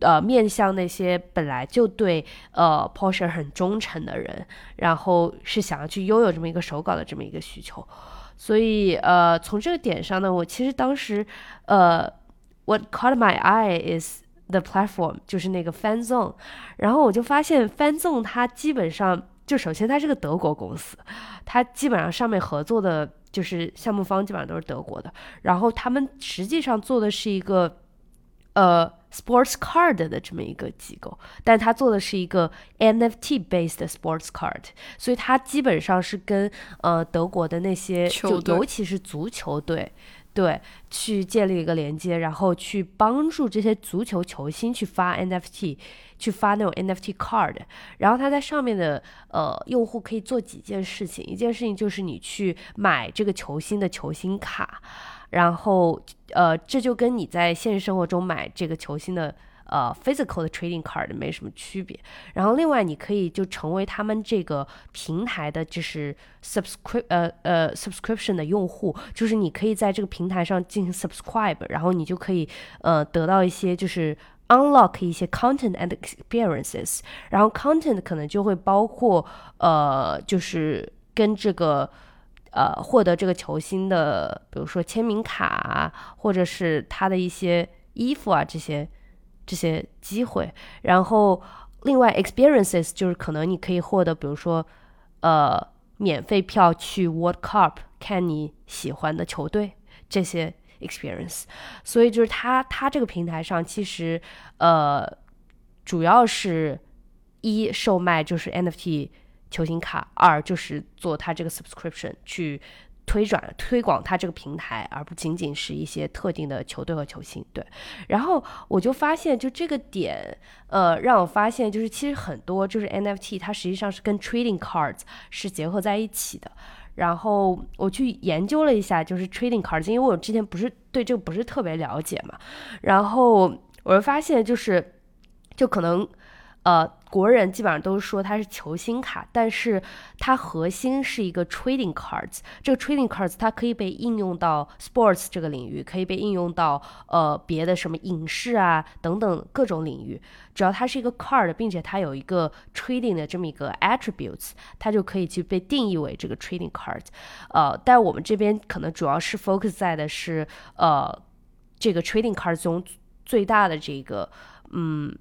呃，面向那些本来就对呃 Porsche 很忠诚的人，然后是想要去拥有这么一个手稿的这么一个需求，所以呃，从这个点上呢，我其实当时呃，What caught my eye is the platform，就是那个 Fan Zone，然后我就发现 Fan Zone 它基本上。就首先，它是个德国公司，它基本上上面合作的就是项目方基本上都是德国的。然后他们实际上做的是一个呃 sports card 的这么一个机构，但它做的是一个 NFT based sports card，所以它基本上是跟呃德国的那些就尤其是足球队。对，去建立一个连接，然后去帮助这些足球球星去发 NFT，去发那种 NFT card。然后他在上面的呃用户可以做几件事情，一件事情就是你去买这个球星的球星卡，然后呃这就跟你在现实生活中买这个球星的。呃，physical 的 trading card 没什么区别。然后另外，你可以就成为他们这个平台的，就是 subscribe 呃呃 subscription 的用户，就是你可以在这个平台上进行 subscribe，然后你就可以呃得到一些就是 unlock 一些 content and experiences。然后 content 可能就会包括呃就是跟这个呃获得这个球星的，比如说签名卡，或者是他的一些衣服啊这些。这些机会，然后另外 experiences 就是可能你可以获得，比如说，呃，免费票去 World Cup 看你喜欢的球队这些 experience。所以就是他他这个平台上其实呃主要是一售卖就是 NFT 球星卡，二就是做它这个 subscription 去。推转推广它这个平台，而不仅仅是一些特定的球队和球星。对，然后我就发现，就这个点，呃，让我发现，就是其实很多就是 NFT，它实际上是跟 trading cards 是结合在一起的。然后我去研究了一下，就是 trading cards，因为我之前不是对这个不是特别了解嘛。然后我就发现，就是就可能。呃，国人基本上都说它是球星卡，但是它核心是一个 trading cards。这个 trading cards 它可以被应用到 sports 这个领域，可以被应用到呃别的什么影视啊等等各种领域。只要它是一个 card，并且它有一个 trading 的这么一个 attributes，它就可以去被定义为这个 trading cards。呃，但我们这边可能主要是 focus 在的是呃这个 trading cards 中最大的这个嗯。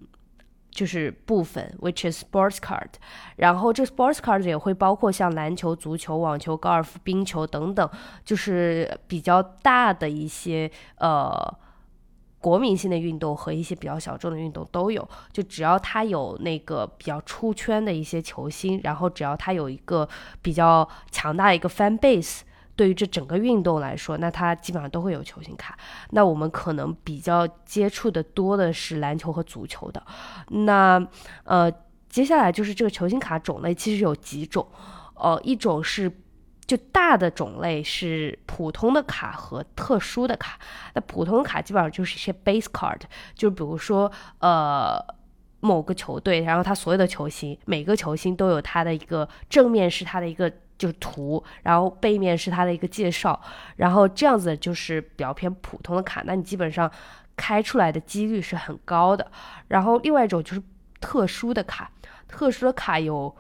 就是部分，which is sports card，然后这 sports card 也会包括像篮球、足球、网球、高尔夫、冰球等等，就是比较大的一些呃国民性的运动和一些比较小众的运动都有。就只要他有那个比较出圈的一些球星，然后只要他有一个比较强大的一个 fan base。对于这整个运动来说，那它基本上都会有球星卡。那我们可能比较接触的多的是篮球和足球的。那呃，接下来就是这个球星卡种类其实有几种，呃，一种是就大的种类是普通的卡和特殊的卡。那普通卡基本上就是一些 base card，就比如说呃某个球队，然后他所有的球星，每个球星都有他的一个正面是他的一个。就是图，然后背面是它的一个介绍，然后这样子就是比较偏普通的卡，那你基本上开出来的几率是很高的。然后另外一种就是特殊的卡，特殊的卡有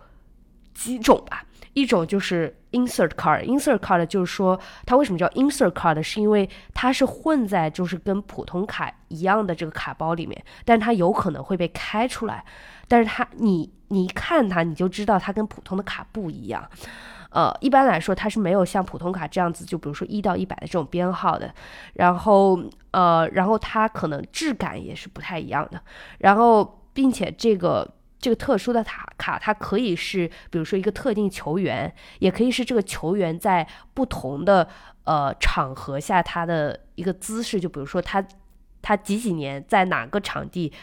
几种吧，一种就是 insert card，insert card 就是说它为什么叫 insert card，是因为它是混在就是跟普通卡一样的这个卡包里面，但是它有可能会被开出来，但是它你你一看它你就知道它跟普通的卡不一样。呃，一般来说，它是没有像普通卡这样子，就比如说一到一百的这种编号的。然后，呃，然后它可能质感也是不太一样的。然后，并且这个这个特殊的卡卡，它可以是比如说一个特定球员，也可以是这个球员在不同的呃场合下他的一个姿势，就比如说他他几几年在哪个场地。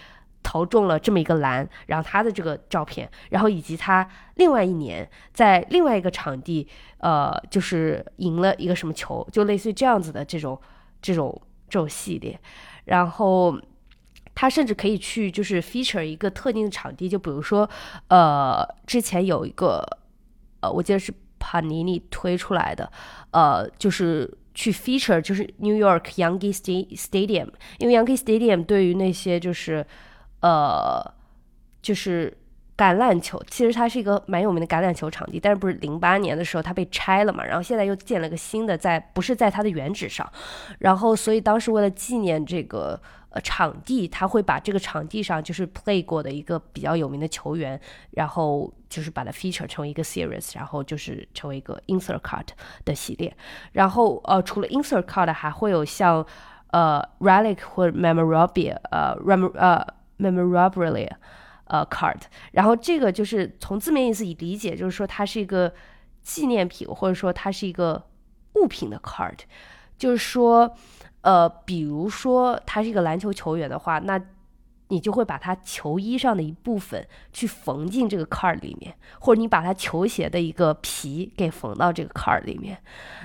投中了这么一个篮，然后他的这个照片，然后以及他另外一年在另外一个场地，呃，就是赢了一个什么球，就类似于这样子的这种这种这种系列。然后他甚至可以去就是 feature 一个特定的场地，就比如说，呃，之前有一个，呃，我记得是帕尼尼推出来的，呃，就是去 feature 就是 New York Yankee Stadium，因为 Yankee Stadium 对于那些就是。呃，就是橄榄球，其实它是一个蛮有名的橄榄球场地，但是不是零八年的时候它被拆了嘛？然后现在又建了个新的，在不是在它的原址上，然后所以当时为了纪念这个呃场地，他会把这个场地上就是 play 过的一个比较有名的球员，然后就是把它 feature 成为一个 series，然后就是成为一个 insert card 的系列。然后呃，除了 insert card，还会有像呃 relic 或者 memorabilia，呃 rem 呃。memorabilia，呃，card，然后这个就是从字面意思理解，就是说它是一个纪念品，或者说它是一个物品的 card，就是说，呃，比如说他是一个篮球球员的话，那。你就会把它球衣上的一部分去缝进这个 card 里面，或者你把它球鞋的一个皮给缝到这个 card 里面，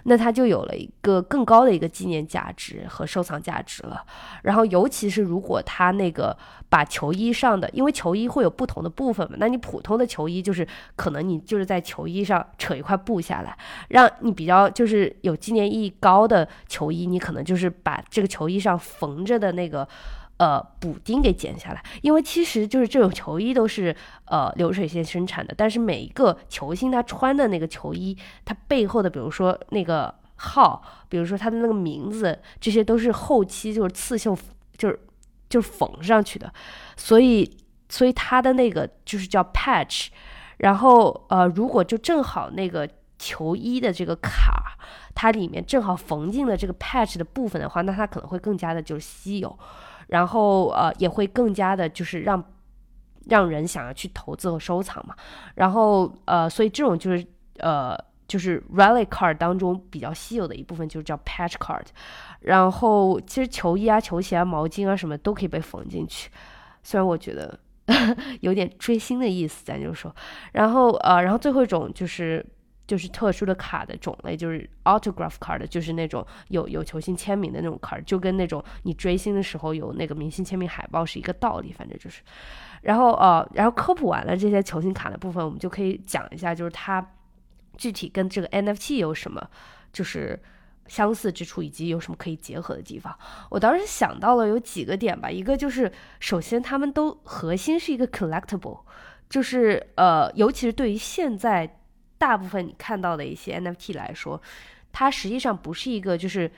那它就有了一个更高的一个纪念价值和收藏价值了。然后，尤其是如果他那个把球衣上的，因为球衣会有不同的部分嘛，那你普通的球衣就是可能你就是在球衣上扯一块布下来，让你比较就是有纪念意义高的球衣，你可能就是把这个球衣上缝着的那个。呃，补丁给剪下来，因为其实就是这种球衣都是呃流水线生产的，但是每一个球星他穿的那个球衣，他背后的比如说那个号，比如说他的那个名字，这些都是后期就是刺绣，就是就是缝上去的，所以所以他的那个就是叫 patch，然后呃如果就正好那个球衣的这个卡，它里面正好缝进了这个 patch 的部分的话，那它可能会更加的就是稀有。然后呃也会更加的，就是让让人想要去投资和收藏嘛。然后呃，所以这种就是呃就是 relic card 当中比较稀有的一部分，就是叫 patch card。然后其实球衣啊、球鞋啊、毛巾啊什么都可以被缝进去。虽然我觉得 有点追星的意思，咱就说。然后呃，然后最后一种就是。就是特殊的卡的种类，就是 autograph card，就是那种有有球星签名的那种 card，就跟那种你追星的时候有那个明星签名海报是一个道理，反正就是。然后呃，然后科普完了这些球星卡的部分，我们就可以讲一下，就是它具体跟这个 NFT 有什么就是相似之处，以及有什么可以结合的地方。我当时想到了有几个点吧，一个就是首先他们都核心是一个 collectible，就是呃，尤其是对于现在。大部分你看到的一些 NFT 来说，它实际上不是一个就是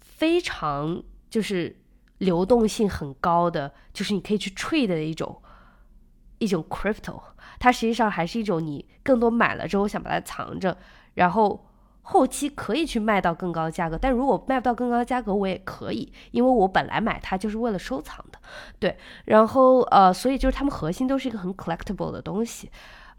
非常就是流动性很高的，就是你可以去 trade 的一种一种 crypto。它实际上还是一种你更多买了之后想把它藏着，然后后期可以去卖到更高的价格。但如果卖不到更高的价格，我也可以，因为我本来买它就是为了收藏的，对。然后呃，所以就是它们核心都是一个很 collectible 的东西。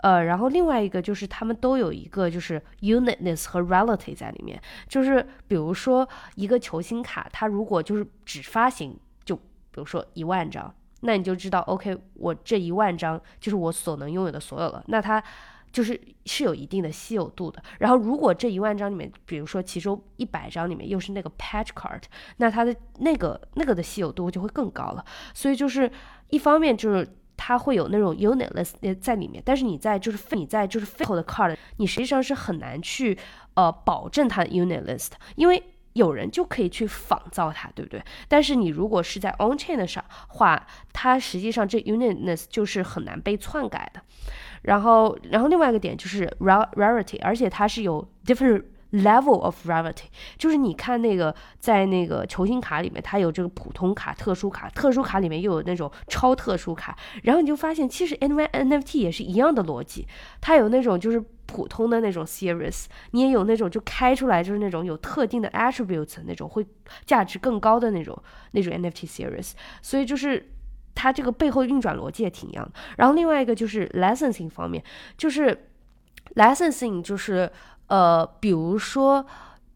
呃，然后另外一个就是他们都有一个就是 uniqueness 和 reality 在里面，就是比如说一个球星卡，它如果就是只发行就比如说一万张，那你就知道 OK，我这一万张就是我所能拥有的所有了，那它就是是有一定的稀有度的。然后如果这一万张里面，比如说其中一百张里面又是那个 patch card，那它的那个那个的稀有度就会更高了。所以就是一方面就是。它会有那种 unitless 在里面，但是你在就是你在就是 physical 的 card，你实际上是很难去呃保证它的 unitless，因为有人就可以去仿造它，对不对？但是你如果是在 on chain 的上话，它实际上这 unitness 就是很难被篡改的。然后，然后另外一个点就是 rarity，而且它是有 different。Level of rarity，就是你看那个在那个球星卡里面，它有这个普通卡、特殊卡，特殊卡里面又有那种超特殊卡，然后你就发现其实 N Y NFT 也是一样的逻辑，它有那种就是普通的那种 series，你也有那种就开出来就是那种有特定的 attributes 那种会价值更高的那种那种 NFT series，所以就是它这个背后运转逻辑也挺一样的。然后另外一个就是 licensing 方面，就是 licensing 就是。呃，比如说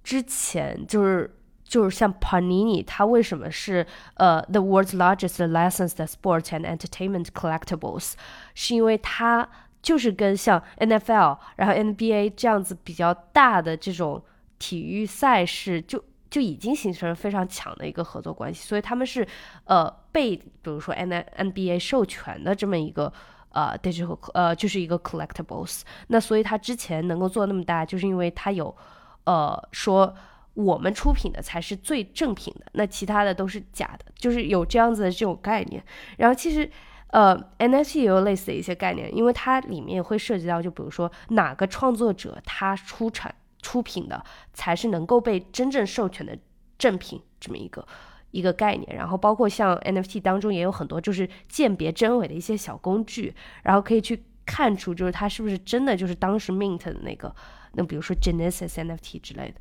之前就是就是像 Panini，它为什么是呃 the world's largest licensed sports and entertainment collectibles？是因为它就是跟像 NFL，然后 NBA 这样子比较大的这种体育赛事，就就已经形成了非常强的一个合作关系，所以他们是呃被比如说 N NBA 授权的这么一个。呃，digital 呃就是一个 collectibles，那所以它之前能够做那么大，就是因为它有，呃说我们出品的才是最正品的，那其他的都是假的，就是有这样子的这种概念。然后其实呃 NFT 也有类似的一些概念，因为它里面会涉及到，就比如说哪个创作者他出产出品的才是能够被真正授权的正品这么一个。一个概念，然后包括像 NFT 当中也有很多就是鉴别真伪的一些小工具，然后可以去看出就是它是不是真的就是当时 mint 的那个，那比如说 Genesis NFT 之类的，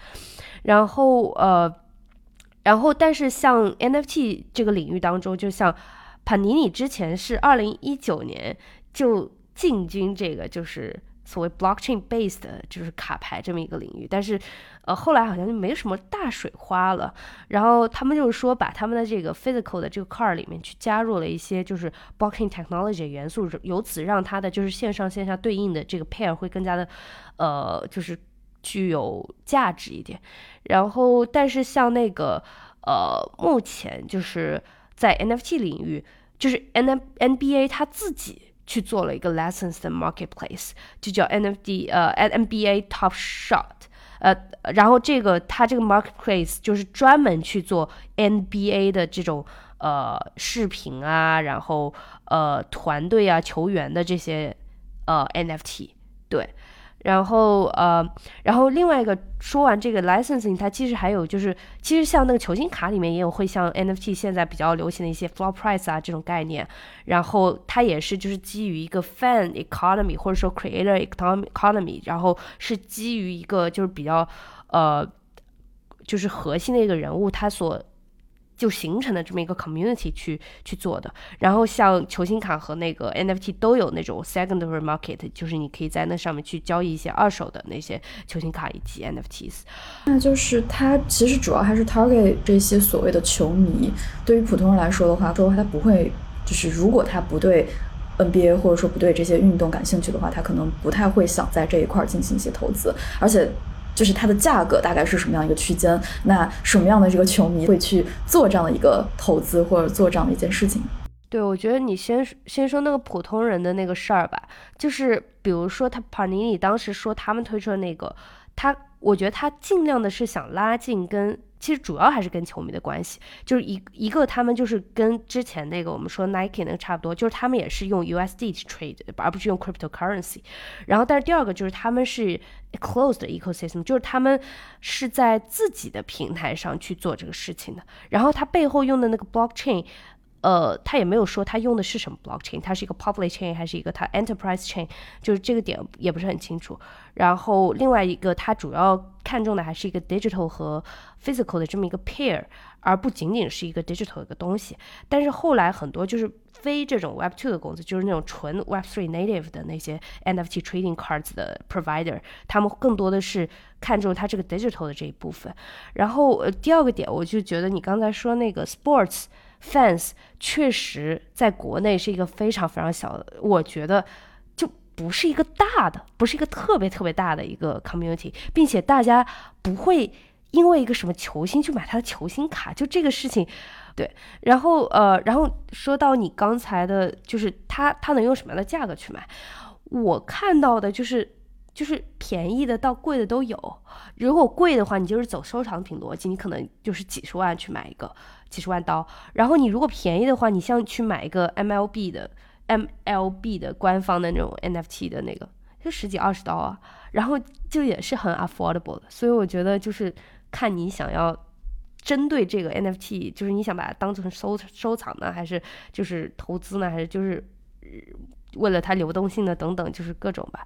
然后呃，然后但是像 NFT 这个领域当中，就像帕尼尼之前是二零一九年就进军这个就是所谓 blockchain based 就是卡牌这么一个领域，但是，呃，后来好像就没什么大水花了。然后他们就是说，把他们的这个 physical 的这个 car 里面去加入了一些就是 blockchain technology 元素，由此让它的就是线上线下对应的这个 pair 会更加的，呃，就是具有价值一点。然后，但是像那个，呃，目前就是在 NFT 领域，就是 N NBA 它自己。去做了一个 lessons 的 marketplace，就叫 NFT 呃 NBA Top Shot，呃，然后这个它这个 marketplace 就是专门去做 NBA 的这种呃视频啊，然后呃团队啊球员的这些呃 NFT，对。然后呃，然后另外一个说完这个 licensing，它其实还有就是，其实像那个球星卡里面也有会像 NFT 现在比较流行的一些 floor price 啊这种概念，然后它也是就是基于一个 fan economy 或者说 creator economy，然后是基于一个就是比较呃就是核心的一个人物他所。就形成的这么一个 community 去去做的，然后像球星卡和那个 NFT 都有那种 secondary market，就是你可以在那上面去交易一些二手的那些球星卡以及 NFTs。那就是它其实主要还是 target 这些所谓的球迷。对于普通人来说的话，说他不会，就是如果他不对 NBA 或者说不对这些运动感兴趣的话，他可能不太会想在这一块进行一些投资，而且。就是它的价格大概是什么样一个区间？那什么样的这个球迷会去做这样的一个投资或者做这样的一件事情？对，我觉得你先先说那个普通人的那个事儿吧，就是比如说他帕尼尼当时说他们推出的那个，他我觉得他尽量的是想拉近跟。其实主要还是跟球迷的关系，就是一一个他们就是跟之前那个我们说 Nike 那个差不多，就是他们也是用 USD 去 trade，而不是用 cryptocurrency。然后，但是第二个就是他们是 closed ecosystem，就是他们是在自己的平台上去做这个事情的。然后他背后用的那个 blockchain。呃，他也没有说他用的是什么 blockchain，它是一个 public chain 还是一个它 enterprise chain，就是这个点也不是很清楚。然后另外一个，他主要看重的还是一个 digital 和 physical 的这么一个 pair，而不仅仅是一个 digital 一个东西。但是后来很多就是非这种 Web2 的公司，就是那种纯 Web3 native 的那些 NFT trading cards 的 provider，他们更多的是看重它这个 digital 的这一部分。然后呃，第二个点，我就觉得你刚才说那个 sports。Fans 确实在国内是一个非常非常小的，我觉得就不是一个大的，不是一个特别特别大的一个 community，并且大家不会因为一个什么球星去买他的球星卡，就这个事情，对。然后呃，然后说到你刚才的，就是他他能用什么样的价格去买？我看到的就是就是便宜的到贵的都有。如果贵的话，你就是走收藏品逻辑，你可能就是几十万去买一个。几十万刀，然后你如果便宜的话，你像去买一个 MLB 的 MLB 的官方的那种 NFT 的那个，就十几二十刀啊，然后就也是很 affordable 的。所以我觉得就是看你想要针对这个 NFT，就是你想把它当成收收藏呢，还是就是投资呢，还是就是为了它流动性的等等，就是各种吧。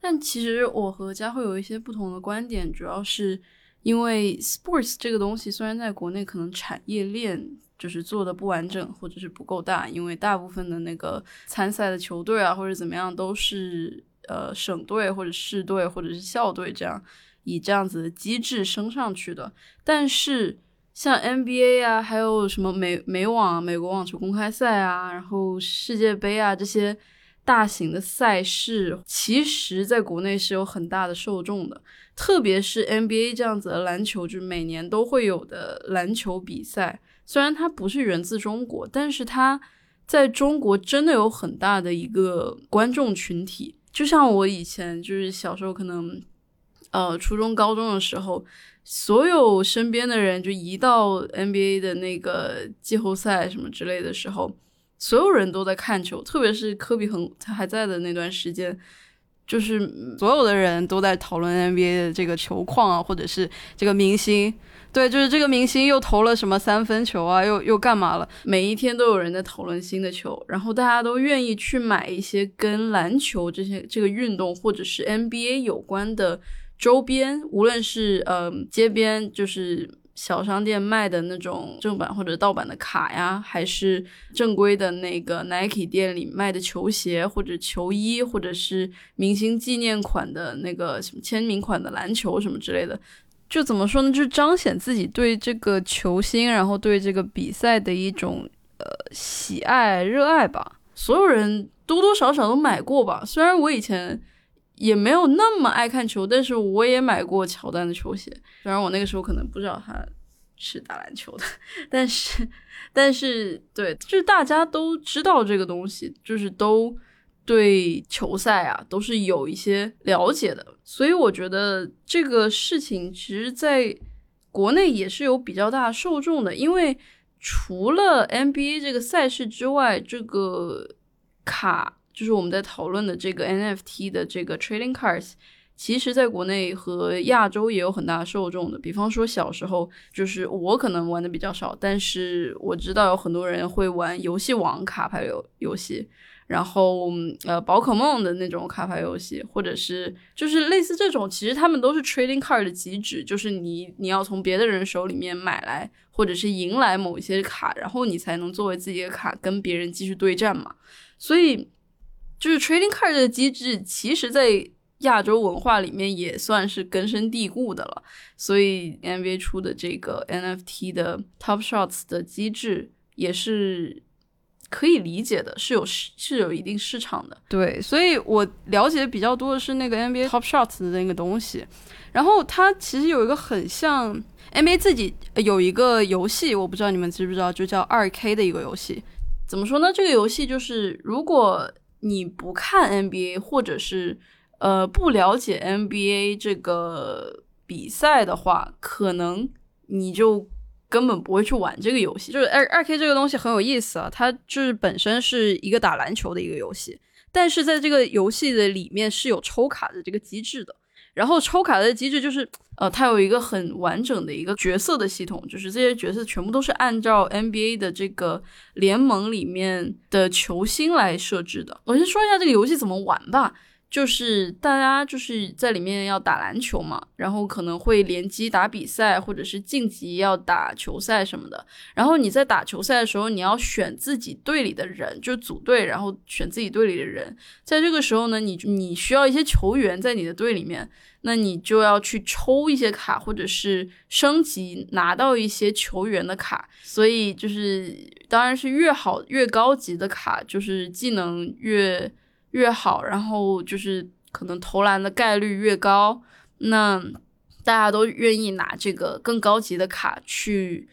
但其实我和佳慧有一些不同的观点，主要是。因为 sports 这个东西虽然在国内可能产业链就是做的不完整或者是不够大，因为大部分的那个参赛的球队啊或者怎么样都是呃省队或者市队或者是校队这样以这样子的机制升上去的。但是像 NBA 啊，还有什么美美网、美国网球公开赛啊，然后世界杯啊这些大型的赛事，其实在国内是有很大的受众的。特别是 NBA 这样子的篮球，就是每年都会有的篮球比赛。虽然它不是源自中国，但是它在中国真的有很大的一个观众群体。就像我以前就是小时候，可能呃初中、高中的时候，所有身边的人就一到 NBA 的那个季后赛什么之类的时候，所有人都在看球。特别是科比很他还在的那段时间。就是所有的人都在讨论 NBA 的这个球况啊，或者是这个明星，对，就是这个明星又投了什么三分球啊，又又干嘛了？每一天都有人在讨论新的球，然后大家都愿意去买一些跟篮球这些这个运动或者是 NBA 有关的周边，无论是呃街边就是小商店卖的那种正版或者盗版的卡呀，还是正规的那个 Nike 店里卖的球鞋或者球衣，或者是明星纪念款的那个什么签名款的篮球什么之类的，就怎么说呢？就是彰显自己对这个球星，然后对这个比赛的一种呃喜爱、热爱吧。所有人多多少少都买过吧，虽然我以前。也没有那么爱看球，但是我也买过乔丹的球鞋。虽然我那个时候可能不知道他是打篮球的，但是，但是对，就是大家都知道这个东西，就是都对球赛啊都是有一些了解的。所以我觉得这个事情其实在国内也是有比较大受众的，因为除了 NBA 这个赛事之外，这个卡。就是我们在讨论的这个 NFT 的这个 trading cards，其实在国内和亚洲也有很大受众的。比方说小时候，就是我可能玩的比较少，但是我知道有很多人会玩游戏王卡牌游游戏，然后呃宝可梦的那种卡牌游戏，或者是就是类似这种，其实他们都是 trading card 的机制，就是你你要从别的人手里面买来，或者是赢来某一些卡，然后你才能作为自己的卡跟别人继续对战嘛，所以。就是 trading card 的机制，其实，在亚洲文化里面也算是根深蒂固的了。所以 NBA 出的这个 NFT 的 Top Shots 的机制也是可以理解的，是有是有一定市场的。对，所以我了解比较多的是那个 NBA Top Shots 的那个东西。然后它其实有一个很像 NBA 自己有一个游戏，我不知道你们知不知道，就叫二 K 的一个游戏。怎么说呢？这个游戏就是如果你不看 NBA，或者是呃不了解 NBA 这个比赛的话，可能你就根本不会去玩这个游戏。就是二二 K 这个东西很有意思啊，它就是本身是一个打篮球的一个游戏，但是在这个游戏的里面是有抽卡的这个机制的。然后抽卡的机制就是，呃，它有一个很完整的一个角色的系统，就是这些角色全部都是按照 NBA 的这个联盟里面的球星来设置的。我先说一下这个游戏怎么玩吧。就是大家就是在里面要打篮球嘛，然后可能会联机打比赛，或者是晋级要打球赛什么的。然后你在打球赛的时候，你要选自己队里的人，就组队，然后选自己队里的人。在这个时候呢，你你需要一些球员在你的队里面，那你就要去抽一些卡，或者是升级拿到一些球员的卡。所以就是当然是越好越高级的卡，就是技能越。越好，然后就是可能投篮的概率越高，那大家都愿意拿这个更高级的卡去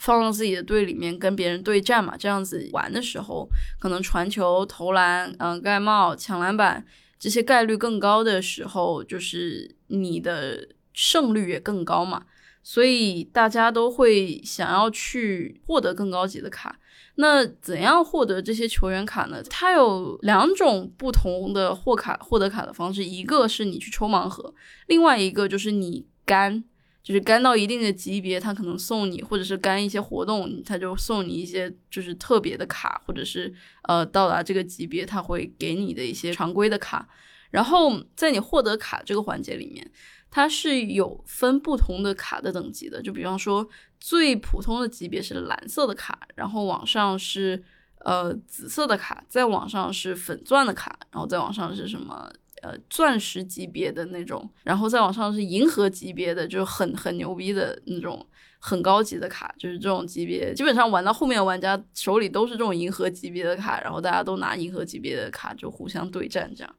放到自己的队里面跟别人对战嘛？这样子玩的时候，可能传球、投篮、嗯盖帽、抢篮板这些概率更高的时候，就是你的胜率也更高嘛。所以大家都会想要去获得更高级的卡。那怎样获得这些球员卡呢？它有两种不同的获卡获得卡的方式，一个是你去抽盲盒，另外一个就是你干，就是干到一定的级别，他可能送你，或者是干一些活动，他就送你一些就是特别的卡，或者是呃到达这个级别他会给你的一些常规的卡。然后在你获得卡这个环节里面。它是有分不同的卡的等级的，就比方说最普通的级别是蓝色的卡，然后往上是呃紫色的卡，再往上是粉钻的卡，然后再往上是什么呃钻石级别的那种，然后再往上是银河级别的，就很很牛逼的那种很高级的卡，就是这种级别，基本上玩到后面玩家手里都是这种银河级别的卡，然后大家都拿银河级别的卡就互相对战这样。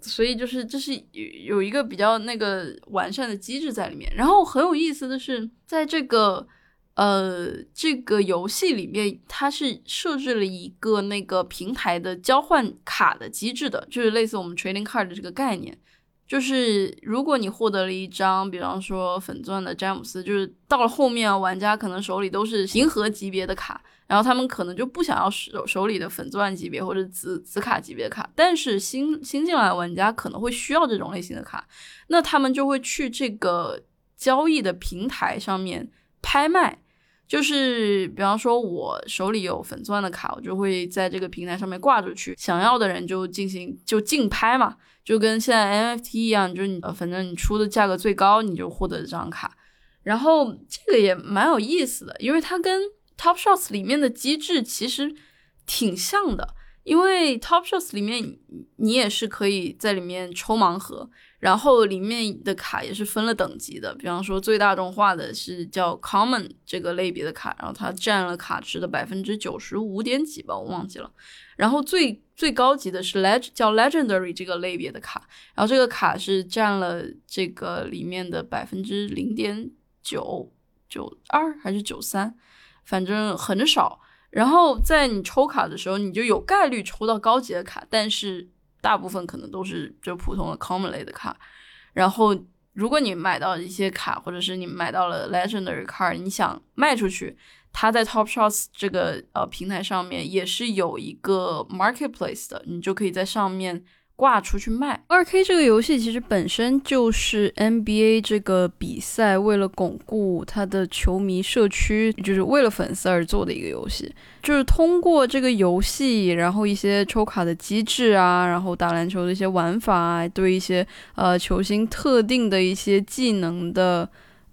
所以就是这是有有一个比较那个完善的机制在里面，然后很有意思的是，在这个呃这个游戏里面，它是设置了一个那个平台的交换卡的机制的，就是类似我们 trading card 的这个概念。就是如果你获得了一张，比方说粉钻的詹姆斯，就是到了后面玩家可能手里都是银河级别的卡，然后他们可能就不想要手手里的粉钻级别或者紫紫卡级别的卡，但是新新进来的玩家可能会需要这种类型的卡，那他们就会去这个交易的平台上面拍卖。就是比方说，我手里有粉钻的卡，我就会在这个平台上面挂出去，想要的人就进行就竞拍嘛，就跟现在 NFT 一样，就是你反正你出的价格最高，你就获得这张卡。然后这个也蛮有意思的，因为它跟 Top Shots 里面的机制其实挺像的。因为 Top Shots 里面你也是可以在里面抽盲盒，然后里面的卡也是分了等级的。比方说最大众化的是叫 Common 这个类别的卡，然后它占了卡池的百分之九十五点几吧，我忘记了。然后最最高级的是 Leg 叫 Legendary 这个类别的卡，然后这个卡是占了这个里面的百分之零点九九二还是九三，反正很少。然后在你抽卡的时候，你就有概率抽到高级的卡，但是大部分可能都是就普通的 common 类的卡。然后如果你买到一些卡，或者是你买到了 legendary card，你想卖出去，它在 Top Shots 这个呃平台上面也是有一个 marketplace 的，你就可以在上面。挂出去卖。二 K 这个游戏其实本身就是 NBA 这个比赛为了巩固它的球迷社区，就是为了粉丝而做的一个游戏。就是通过这个游戏，然后一些抽卡的机制啊，然后打篮球的一些玩法啊，对一些呃球星特定的一些技能的。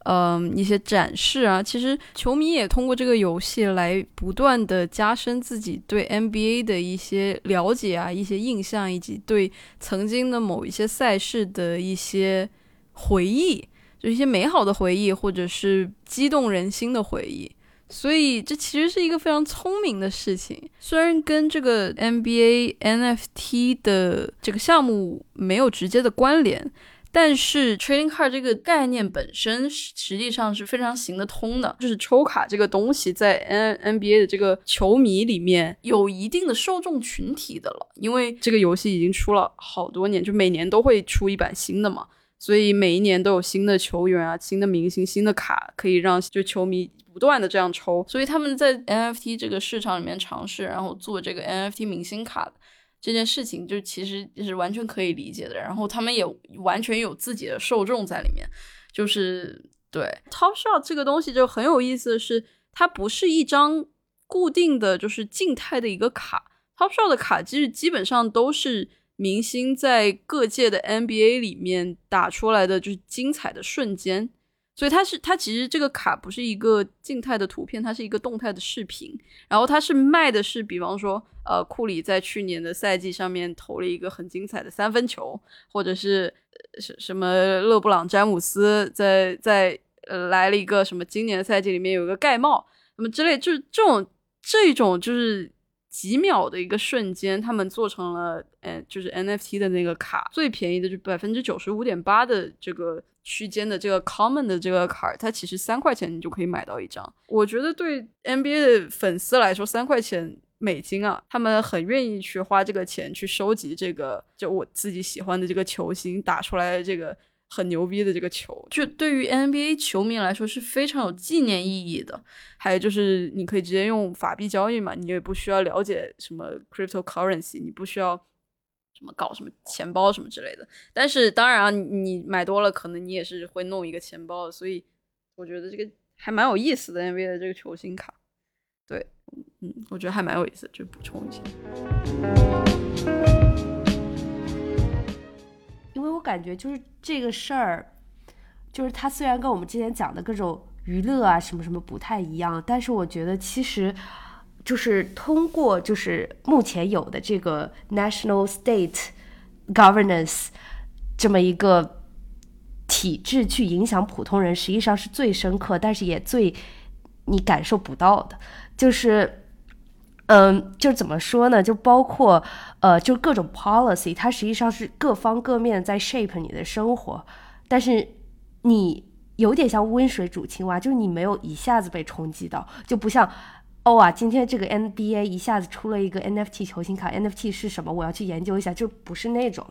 嗯，一些展示啊，其实球迷也通过这个游戏来不断的加深自己对 NBA 的一些了解啊，一些印象，以及对曾经的某一些赛事的一些回忆，就一些美好的回忆，或者是激动人心的回忆。所以这其实是一个非常聪明的事情，虽然跟这个 NBA NFT 的这个项目没有直接的关联。但是 trading card 这个概念本身实际上是非常行得通的，就是抽卡这个东西在 N NBA 的这个球迷里面有一定的受众群体的了，因为这个游戏已经出了好多年，就每年都会出一版新的嘛，所以每一年都有新的球员啊、新的明星、新的卡可以让就球迷不断的这样抽，所以他们在 NFT 这个市场里面尝试，然后做这个 NFT 明星卡。这件事情就其实是完全可以理解的，然后他们也完全有自己的受众在里面，就是对 Top Shot 这个东西就很有意思的是，它不是一张固定的就是静态的一个卡，Top Shot 的卡其实基本上都是明星在各界的 NBA 里面打出来的就是精彩的瞬间。所以它是它其实这个卡不是一个静态的图片，它是一个动态的视频。然后它是卖的是，比方说，呃，库里在去年的赛季上面投了一个很精彩的三分球，或者是什什么勒布朗詹姆斯在在呃来了一个什么今年赛季里面有一个盖帽，那么之类，就是这种这种就是几秒的一个瞬间，他们做成了，嗯，就是 NFT 的那个卡，最便宜的就百分之九十五点八的这个。区间的这个 common 的这个卡，它其实三块钱你就可以买到一张。我觉得对 NBA 的粉丝来说，三块钱美金啊，他们很愿意去花这个钱去收集这个，就我自己喜欢的这个球星打出来的这个很牛逼的这个球。就对于 NBA 球迷来说是非常有纪念意义的。还有就是你可以直接用法币交易嘛，你也不需要了解什么 cryptocurrency，你不需要。什么搞什么钱包什么之类的，但是当然，你买多了，可能你也是会弄一个钱包的，所以我觉得这个还蛮有意思的 NBA 的这个球星卡，对，嗯，我觉得还蛮有意思，就补充一下。感觉就是这个事儿，就是它虽然跟我们之前讲的各种娱乐啊什么什么不太一样，但是我觉得其实。就是通过就是目前有的这个 national state governance 这么一个体制去影响普通人，实际上是最深刻，但是也最你感受不到的。就是，嗯，就怎么说呢？就包括呃，就各种 policy，它实际上是各方各面在 shape 你的生活，但是你有点像温水煮青蛙，就是你没有一下子被冲击到，就不像。哦啊！今天这个 NBA 一下子出了一个 NFT 球星卡，NFT 是什么？我要去研究一下。就不是那种，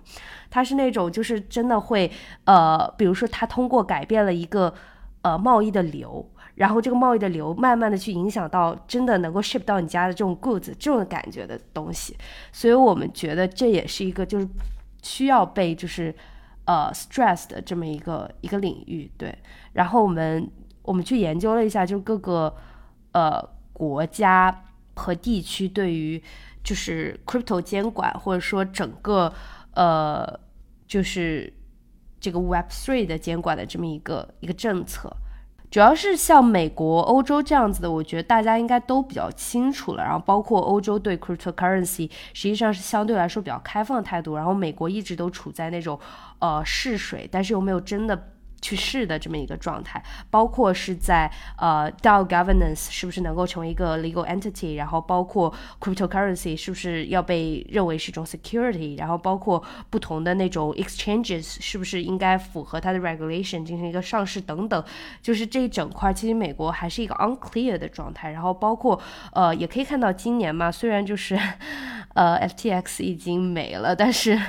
它是那种，就是真的会，呃，比如说它通过改变了一个呃贸易的流，然后这个贸易的流慢慢的去影响到真的能够 ship 到你家的这种 goods 这种感觉的东西。所以我们觉得这也是一个就是需要被就是呃 stress 的这么一个一个领域。对，然后我们我们去研究了一下，就各个呃。国家和地区对于就是 crypto 监管，或者说整个呃就是这个 Web Three 的监管的这么一个一个政策，主要是像美国、欧洲这样子的，我觉得大家应该都比较清楚了。然后包括欧洲对 cryptocurrency 实际上是相对来说比较开放的态度，然后美国一直都处在那种呃试水，但是又没有真的。去试的这么一个状态，包括是在呃 DAO governance 是不是能够成为一个 legal entity，然后包括 cryptocurrency 是不是要被认为是一种 security，然后包括不同的那种 exchanges 是不是应该符合它的 regulation 进行一个上市等等，就是这一整块其实美国还是一个 unclear 的状态，然后包括呃也可以看到今年嘛，虽然就是 呃 FTX 已经没了，但是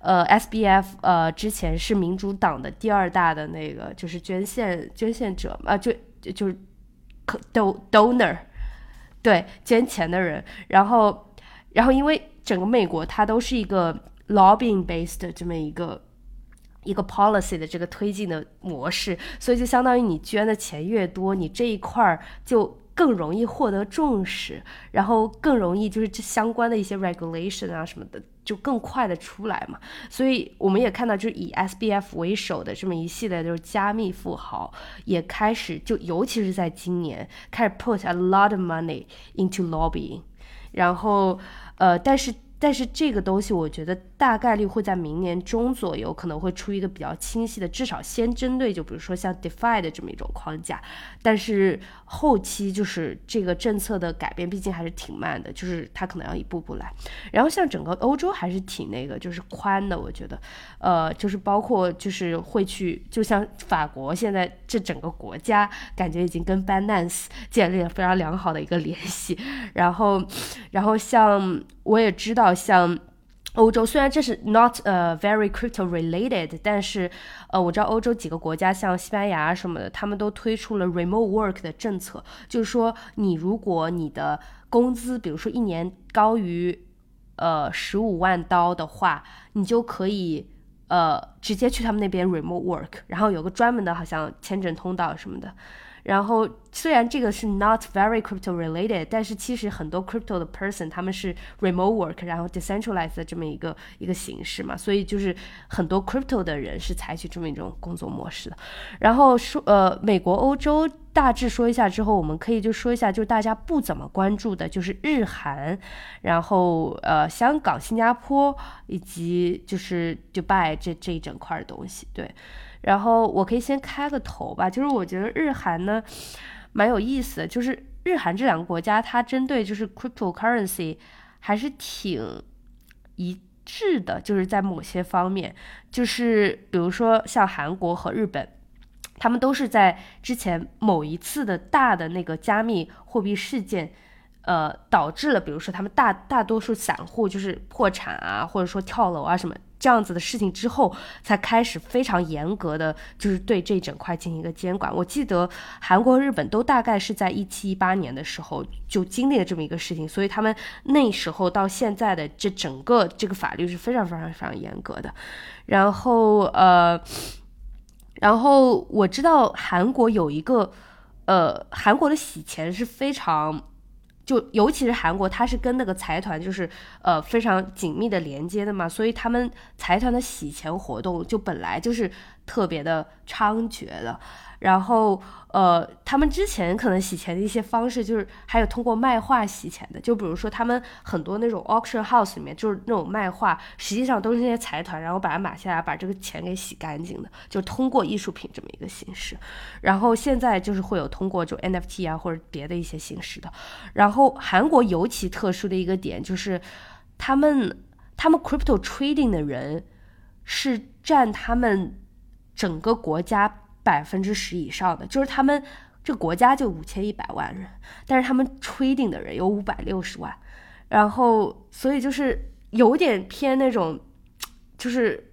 呃 SBF 呃之前是民主党的第二大的。那个就是捐献捐献者啊，就就是可 donor，对捐钱的人。然后，然后因为整个美国它都是一个 lobbying based 的这么一个一个 policy 的这个推进的模式，所以就相当于你捐的钱越多，你这一块儿就。更容易获得重视，然后更容易就是这相关的一些 regulation 啊什么的，就更快的出来嘛。所以我们也看到，就是以 SBF 为首的这么一系列就是加密富豪，也开始就尤其是在今年开始 put a lot of money into lobbying，然后呃，但是。但是这个东西，我觉得大概率会在明年中左右可能会出一个比较清晰的，至少先针对就比如说像 DeFi 的这么一种框架。但是后期就是这个政策的改变，毕竟还是挺慢的，就是它可能要一步步来。然后像整个欧洲还是挺那个，就是宽的，我觉得，呃，就是包括就是会去，就像法国现在这整个国家感觉已经跟 Binance 建立了非常良好的一个联系。然后，然后像我也知道。像欧洲，虽然这是 not 呃 very crypto related，但是呃我知道欧洲几个国家，像西班牙什么的，他们都推出了 remote work 的政策，就是说你如果你的工资，比如说一年高于呃十五万刀的话，你就可以呃直接去他们那边 remote work，然后有个专门的好像签证通道什么的。然后虽然这个是 not very crypto related，但是其实很多 crypto 的 person 他们是 remote work，然后 decentralized 的这么一个一个形式嘛，所以就是很多 crypto 的人是采取这么一种工作模式的。然后说呃，美国、欧洲大致说一下之后，我们可以就说一下，就是大家不怎么关注的，就是日韩，然后呃香港、新加坡以及就是 Dubai 这这一整块的东西，对。然后我可以先开个头吧，就是我觉得日韩呢，蛮有意思的，就是日韩这两个国家，它针对就是 cryptocurrency 还是挺一致的，就是在某些方面，就是比如说像韩国和日本，他们都是在之前某一次的大的那个加密货币事件，呃，导致了比如说他们大大多数散户就是破产啊，或者说跳楼啊什么。这样子的事情之后，才开始非常严格的，就是对这整块进行一个监管。我记得韩国、日本都大概是在一七一八年的时候就经历了这么一个事情，所以他们那时候到现在的这整个这个法律是非常非常非常严格的。然后呃，然后我知道韩国有一个呃，韩国的洗钱是非常。就尤其是韩国，它是跟那个财团就是呃非常紧密的连接的嘛，所以他们财团的洗钱活动就本来就是特别的猖獗的。然后，呃，他们之前可能洗钱的一些方式，就是还有通过卖画洗钱的，就比如说他们很多那种 auction house 里面，就是那种卖画，实际上都是那些财团，然后把它买下来，把这个钱给洗干净的，就通过艺术品这么一个形式。然后现在就是会有通过就 NFT 啊或者别的一些形式的。然后韩国尤其特殊的一个点就是，他们他们 crypto trading 的人是占他们整个国家。百分之十以上的，就是他们这国家就五千一百万人，但是他们 trading 的人有五百六十万，然后所以就是有点偏那种，就是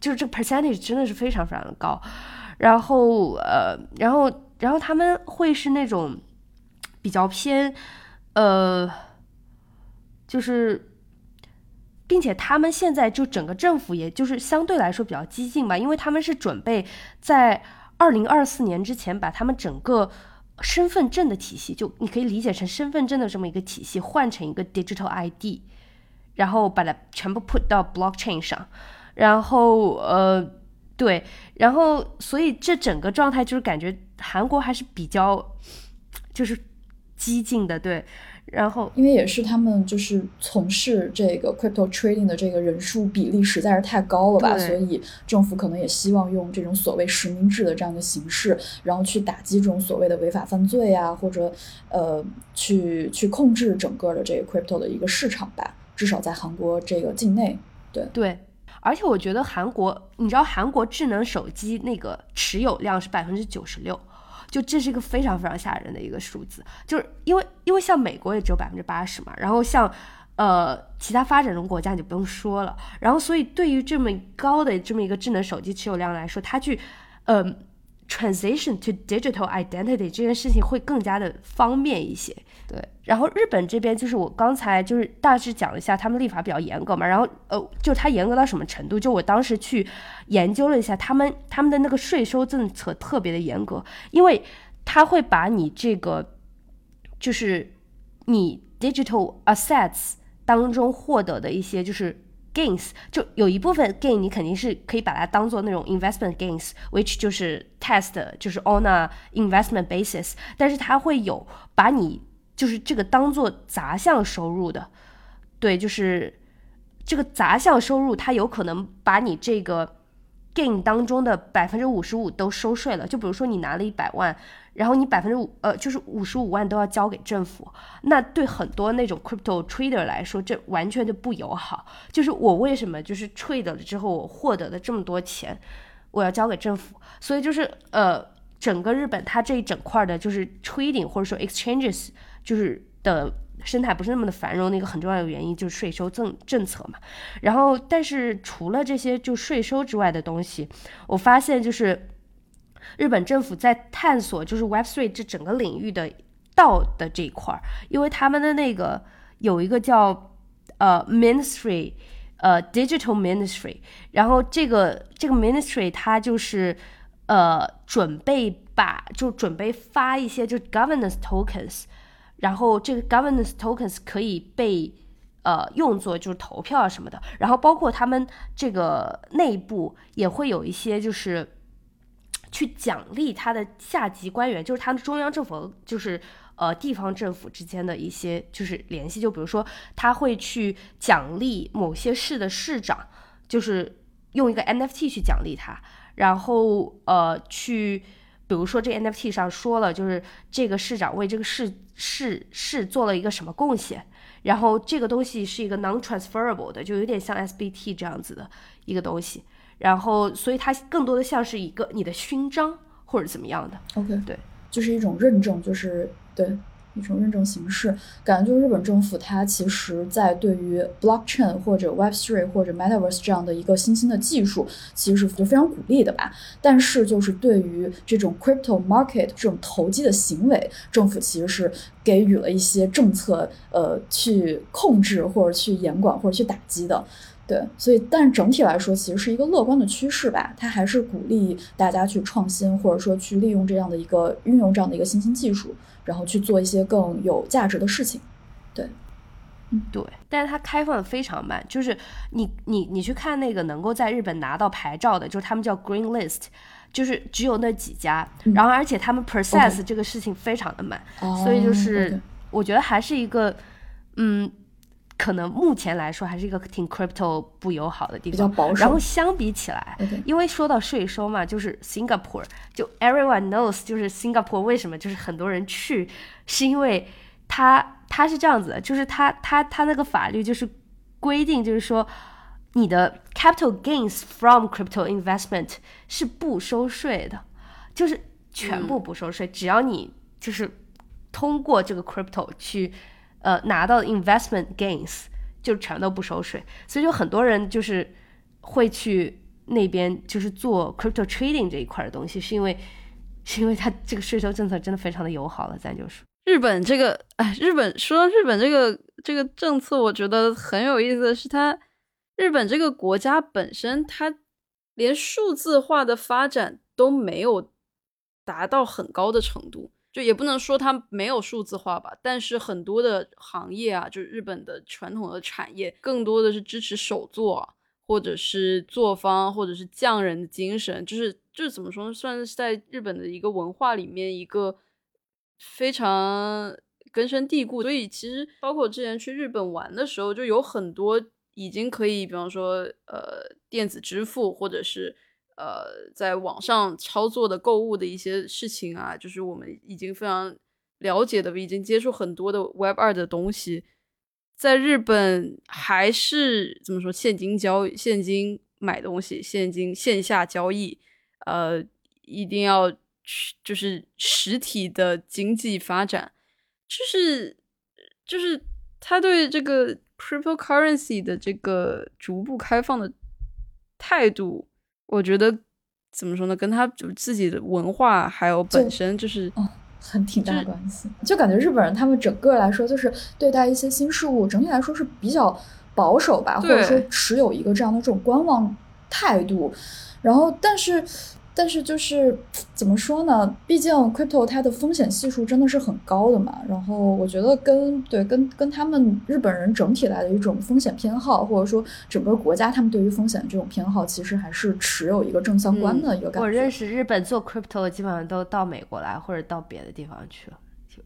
就是这 percentage 真的是非常非常的高，然后呃，然后然后他们会是那种比较偏呃，就是。并且他们现在就整个政府，也就是相对来说比较激进吧，因为他们是准备在。二零二四年之前，把他们整个身份证的体系，就你可以理解成身份证的这么一个体系，换成一个 digital ID，然后把它全部 put 到 blockchain 上，然后呃，对，然后所以这整个状态就是感觉韩国还是比较就是激进的，对。然后，因为也是他们就是从事这个 crypto trading 的这个人数比例实在是太高了吧，所以政府可能也希望用这种所谓实名制的这样的形式，然后去打击这种所谓的违法犯罪啊，或者呃，去去控制整个的这个 crypto 的一个市场吧，至少在韩国这个境内，对对。而且我觉得韩国，你知道韩国智能手机那个持有量是百分之九十六。就这是一个非常非常吓人的一个数字，就是因为因为像美国也只有百分之八十嘛，然后像呃其他发展中国家你就不用说了，然后所以对于这么高的这么一个智能手机持有量来说，它去呃 transition to digital identity 这件事情会更加的方便一些。对，然后日本这边就是我刚才就是大致讲了一下，他们立法比较严格嘛，然后呃，就它严格到什么程度？就我当时去研究了一下，他们他们的那个税收政策特别的严格，因为他会把你这个就是你 digital assets 当中获得的一些就是 gains，就有一部分 gain 你肯定是可以把它当做那种 investment gains，which 就是 test 就是 on a investment basis，但是它会有把你就是这个当做杂项收入的，对，就是这个杂项收入，它有可能把你这个 gain 当中的百分之五十五都收税了。就比如说你拿了一百万，然后你百分之五呃，就是五十五万都要交给政府。那对很多那种 crypto trader 来说，这完全就不友好。就是我为什么就是 trade 了之后，我获得的这么多钱，我要交给政府？所以就是呃，整个日本它这一整块的就是 trading 或者说 exchanges。就是的生态不是那么的繁荣的一个很重要的原因就是税收政政策嘛，然后但是除了这些就税收之外的东西，我发现就是日本政府在探索就是 Web Three 这整个领域的道的这一块儿，因为他们的那个有一个叫呃 Ministry，呃 Digital Ministry，然后这个这个 Ministry 它就是呃准备把就准备发一些就 Governance Tokens。然后这个 governance tokens 可以被呃用作就是投票啊什么的，然后包括他们这个内部也会有一些就是去奖励他的下级官员，就是他的中央政府就是呃地方政府之间的一些就是联系，就比如说他会去奖励某些市的市长，就是用一个 NFT 去奖励他，然后呃去。比如说，这 NFT 上说了，就是这个市长为这个市市市做了一个什么贡献，然后这个东西是一个 non-transferable 的，就有点像 SBT 这样子的一个东西，然后所以它更多的像是一个你的勋章或者怎么样的。OK，对，就是一种认证，就是对。一种认证形式，感觉就是日本政府它其实在对于 blockchain 或者 Web three 或者 Metaverse 这样的一个新兴的技术，其实是就非常鼓励的吧。但是就是对于这种 crypto market 这种投机的行为，政府其实是给予了一些政策，呃，去控制或者去严管或者去打击的。对，所以但整体来说，其实是一个乐观的趋势吧。它还是鼓励大家去创新，或者说去利用这样的一个运用这样的一个新兴技术。然后去做一些更有价值的事情，对，嗯，对，但是它开放的非常慢，就是你你你去看那个能够在日本拿到牌照的，就是他们叫 Green List，就是只有那几家，然后而且他们 process 这个事情非常的慢，所以就是我觉得还是一个，嗯。可能目前来说还是一个挺 crypto 不友好的地方，比较保守。然后相比起来，因为说到税收嘛，就是 Singapore，就 everyone knows，就是 Singapore 为什么就是很多人去，是因为它它是这样子的，就是它它它那个法律就是规定，就是说你的 capital gains from crypto investment 是不收税的，就是全部不收税，只要你就是通过这个 crypto 去。呃，拿到 investment gains 就全都不收税，所以就很多人就是会去那边就是做 crypto trading 这一块的东西，是因为是因为它这个税收政策真的非常的友好了，咱就说日本这个，哎，日本说日本这个这个政策，我觉得很有意思的是，它日本这个国家本身，它连数字化的发展都没有达到很高的程度。就也不能说它没有数字化吧，但是很多的行业啊，就是日本的传统的产业，更多的是支持手作，或者是作坊，或者是匠人的精神，就是就是怎么说，算是在日本的一个文化里面一个非常根深蒂固。所以其实包括之前去日本玩的时候，就有很多已经可以，比方说呃电子支付，或者是呃在网上操作的购物的一些事情啊，就是我们已经非常了解的，已经接触很多的 Web 二的东西。在日本还是怎么说？现金交现金买东西，现金线下交易，呃，一定要去就是实体的经济发展，就是就是他对这个 cryptocurrency 的这个逐步开放的态度，我觉得怎么说呢？跟他就自己的文化还有本身就是。很挺大的关系，就感觉日本人他们整个来说，就是对待一些新事物，整体来说是比较保守吧，或者说持有一个这样的这种观望态度。然后，但是。但是就是怎么说呢？毕竟 crypto 它的风险系数真的是很高的嘛。然后我觉得跟对跟跟他们日本人整体来的一种风险偏好，或者说整个国家他们对于风险的这种偏好，其实还是持有一个正相关的一个感觉。我认识日本做 crypto 基本上都到美国来，或者到别的地方去了。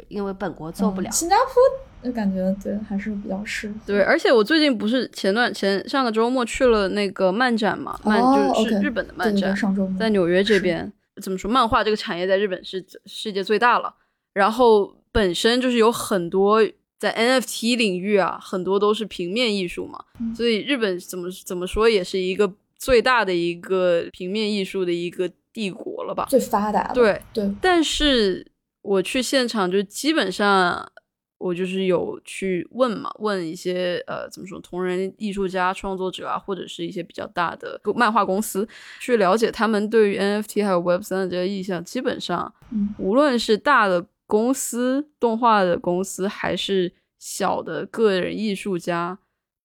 因为本国做不了，新加坡就感觉对还是比较适合。对，而且我最近不是前段前上个周末去了那个漫展嘛，漫就是日本的漫展，在纽约这边。怎么说，漫画这个产业在日本是世界最大了。然后本身就是有很多在 NFT 领域啊，很多都是平面艺术嘛，所以日本怎么怎么说也是一个最大的一个平面艺术的一个帝国了吧？最发达的。对对，但是。我去现场就基本上，我就是有去问嘛，问一些呃怎么说同人艺术家、创作者啊，或者是一些比较大的漫画公司，去了解他们对于 NFT 还有 Web 三的这个意向。基本上，无论是大的公司、动画的公司，还是小的个人艺术家，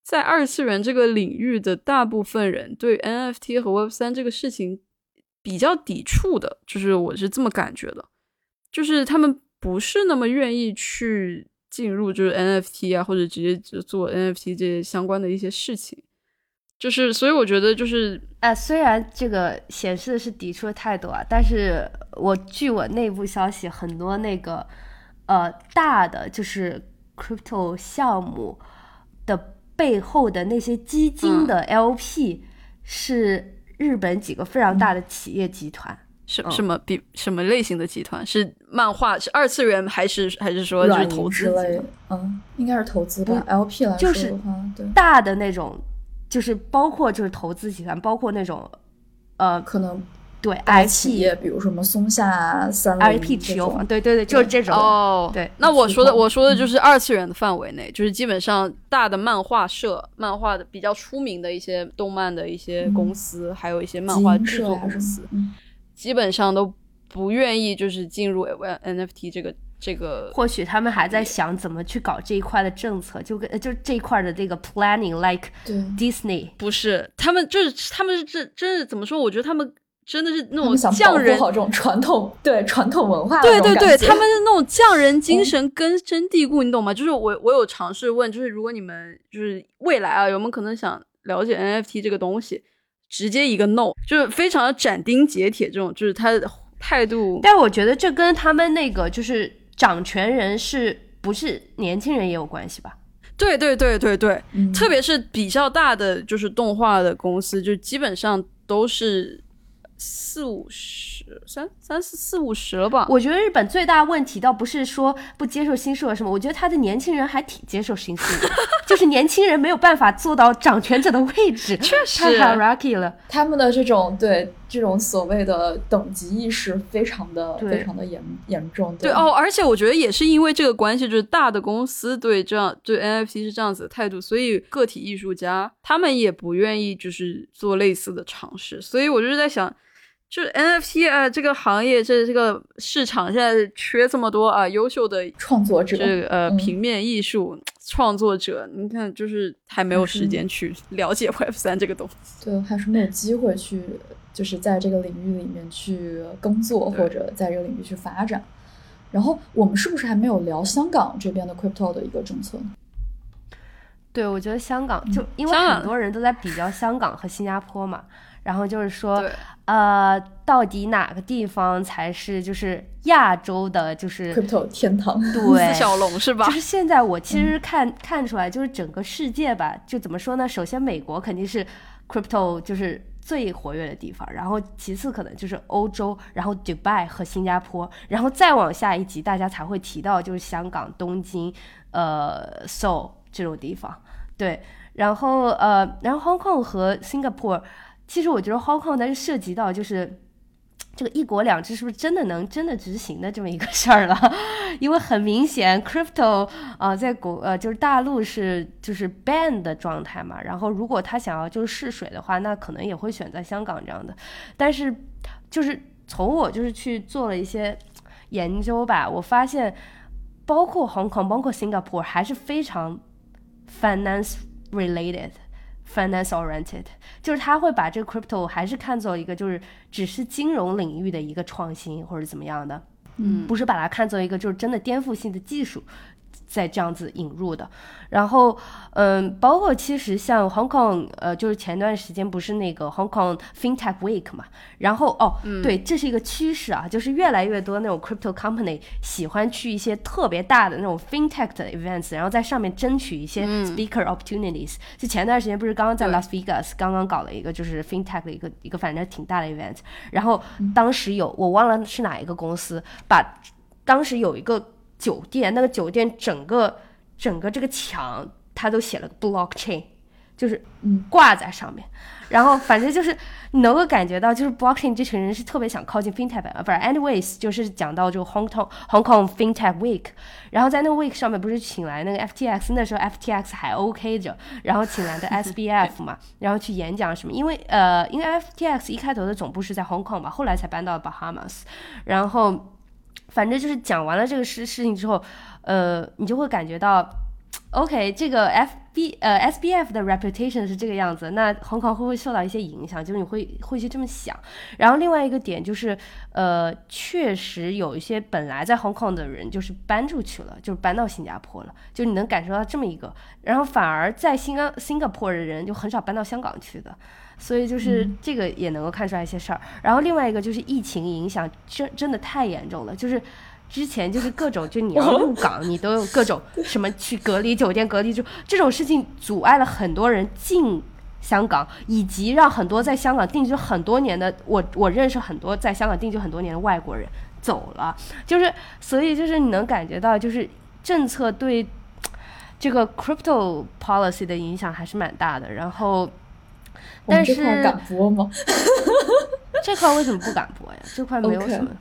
在二次元这个领域的大部分人，对 NFT 和 Web 三这个事情比较抵触的，就是我是这么感觉的。就是他们不是那么愿意去进入，就是 NFT 啊，或者直接就做 NFT 这些相关的一些事情。就是所以我觉得就是，呃，虽然这个显示的是抵触的态度啊，但是我据我内部消息，很多那个呃大的就是 crypto 项目的背后的那些基金的 LP 是日本几个非常大的企业集团。什什么比什么类型的集团是漫画是二次元还是还是说就是投资类？嗯，应该是投资吧。LP 来说的话，对大的那种，就是包括就是投资集团，包括那种呃，可能对 IP 企业，比如什么松下三 IP 持有方，对对对，就是这种哦。对，那我说的我说的就是二次元的范围内，就是基本上大的漫画社、漫画的比较出名的一些动漫的一些公司，还有一些漫画制作公司。基本上都不愿意，就是进入 NFT 这个这个。或许他们还在想怎么去搞这一块的政策，就跟就这一块的这个 planning，like Disney。不是，他们就是他们是真真是怎么说？我觉得他们真的是那种匠人，好这种传统对传统文化。对对对，他们的那种匠人精神根深蒂固，你懂吗？就是我我有尝试问，就是如果你们就是未来啊，有没有可能想了解 NFT 这个东西？直接一个 no，就是非常的斩钉截铁，这种就是他的态度。但我觉得这跟他们那个就是掌权人是不是年轻人也有关系吧？对对对对对，特别是比较大的就是动画的公司，就基本上都是四五十。三三四四五十了吧？我觉得日本最大问题倒不是说不接受新事物什么，我觉得他的年轻人还挺接受新事物，就是年轻人没有办法做到掌权者的位置，确实太 hierarchy 了。他们的这种对这种所谓的等级意识非常的非常的严严重。对哦，而且我觉得也是因为这个关系，就是大的公司对这样对 NFT 是这样子的态度，所以个体艺术家他们也不愿意就是做类似的尝试。所以我就是在想。就 NFT 啊，这个行业这这个市场现在缺这么多啊，优秀的创作者，这呃平面艺术创作者，你看就是还没有时间去了解 Web 三这个东西，对，还是没有机会去，就是在这个领域里面去工作或者在这个领域去发展。然后我们是不是还没有聊香港这边的 Crypto 的一个政策呢？对，我觉得香港就因为很多人都在比较香港和新加坡嘛，然后就是说，呃，到底哪个地方才是就是亚洲的，就是。crypto 天堂。对，四小龙是吧就？是现在我其实看、看出来，就是整个世界吧，就怎么说呢？首先，美国肯定是 crypto 就是最活跃的地方，然后其次可能就是欧洲，然后 Dubai 和新加坡，然后再往下一级，大家才会提到就是香港、东京、呃 Seoul 这种地方。对，然后呃，然后 Hong Kong 和 Singapore，其实我觉得 Hong Kong 它是涉及到就是。这个一国两制是不是真的能真的执行的这么一个事儿了？因为很明显，crypto 啊、在国呃就是大陆是就是 ban 的状态嘛。然后如果他想要就是试水的话，那可能也会选择香港这样的。但是就是从我就是去做了一些研究吧，我发现包括 Hong Kong，包括 Singapore 还是非常 finance related。Finance oriented，就是他会把这个 crypto 还是看作一个就是只是金融领域的一个创新或者怎么样的，嗯，不是把它看作一个就是真的颠覆性的技术。再这样子引入的，然后，嗯，包括其实像 Hong Kong，呃，就是前段时间不是那个 Hong Kong FinTech Week 嘛，然后哦，对，这是一个趋势啊，就是越来越多那种 crypto company 喜欢去一些特别大的那种 FinTech 的 events，然后在上面争取一些 speaker opportunities。就前段时间不是刚刚在 Las Vegas 刚刚搞了一个就是 FinTech 的一个一个反正挺大的 event，然后当时有我忘了是哪一个公司把当时有一个酒店，那个酒店整个整个这个墙它都写了个 blockchain，就是嗯挂在上面。然后反正就是你能够感觉到，就是 blockchain 这群人是特别想靠近 fintech 的。不是，anyways，就是讲到这个 Hong Kong Hong Kong fintech week，然后在那个 week 上面不是请来那个 FTX，那时候 FTX 还 OK 着，然后请来的 SBF 嘛，然后去演讲什么，因为呃，因为 FTX 一开头的总部是在 Hong Kong 嘛，后来才搬到 Bahamas，然后反正就是讲完了这个事事情之后，呃，你就会感觉到。OK，这个 FB 呃 SBF 的 reputation 是这个样子，那 Hong Kong 会不会受到一些影响？就是你会会去这么想。然后另外一个点就是，呃，确实有一些本来在 Hong Kong 的人就是搬出去了，就是搬到新加坡了，就你能感受到这么一个。然后反而在新加 Singapore 的人就很少搬到香港去的。所以就是这个也能够看出来一些事儿。然后另外一个就是疫情影响真真的太严重了，就是之前就是各种就你要入港，你都有各种什么去隔离酒店隔离，就这种事情阻碍了很多人进。香港，以及让很多在香港定居很多年的我，我认识很多在香港定居很多年的外国人走了，就是所以就是你能感觉到，就是政策对这个 crypto policy 的影响还是蛮大的。然后，但是敢播吗？这块为什么不敢播呀？这块没有什么。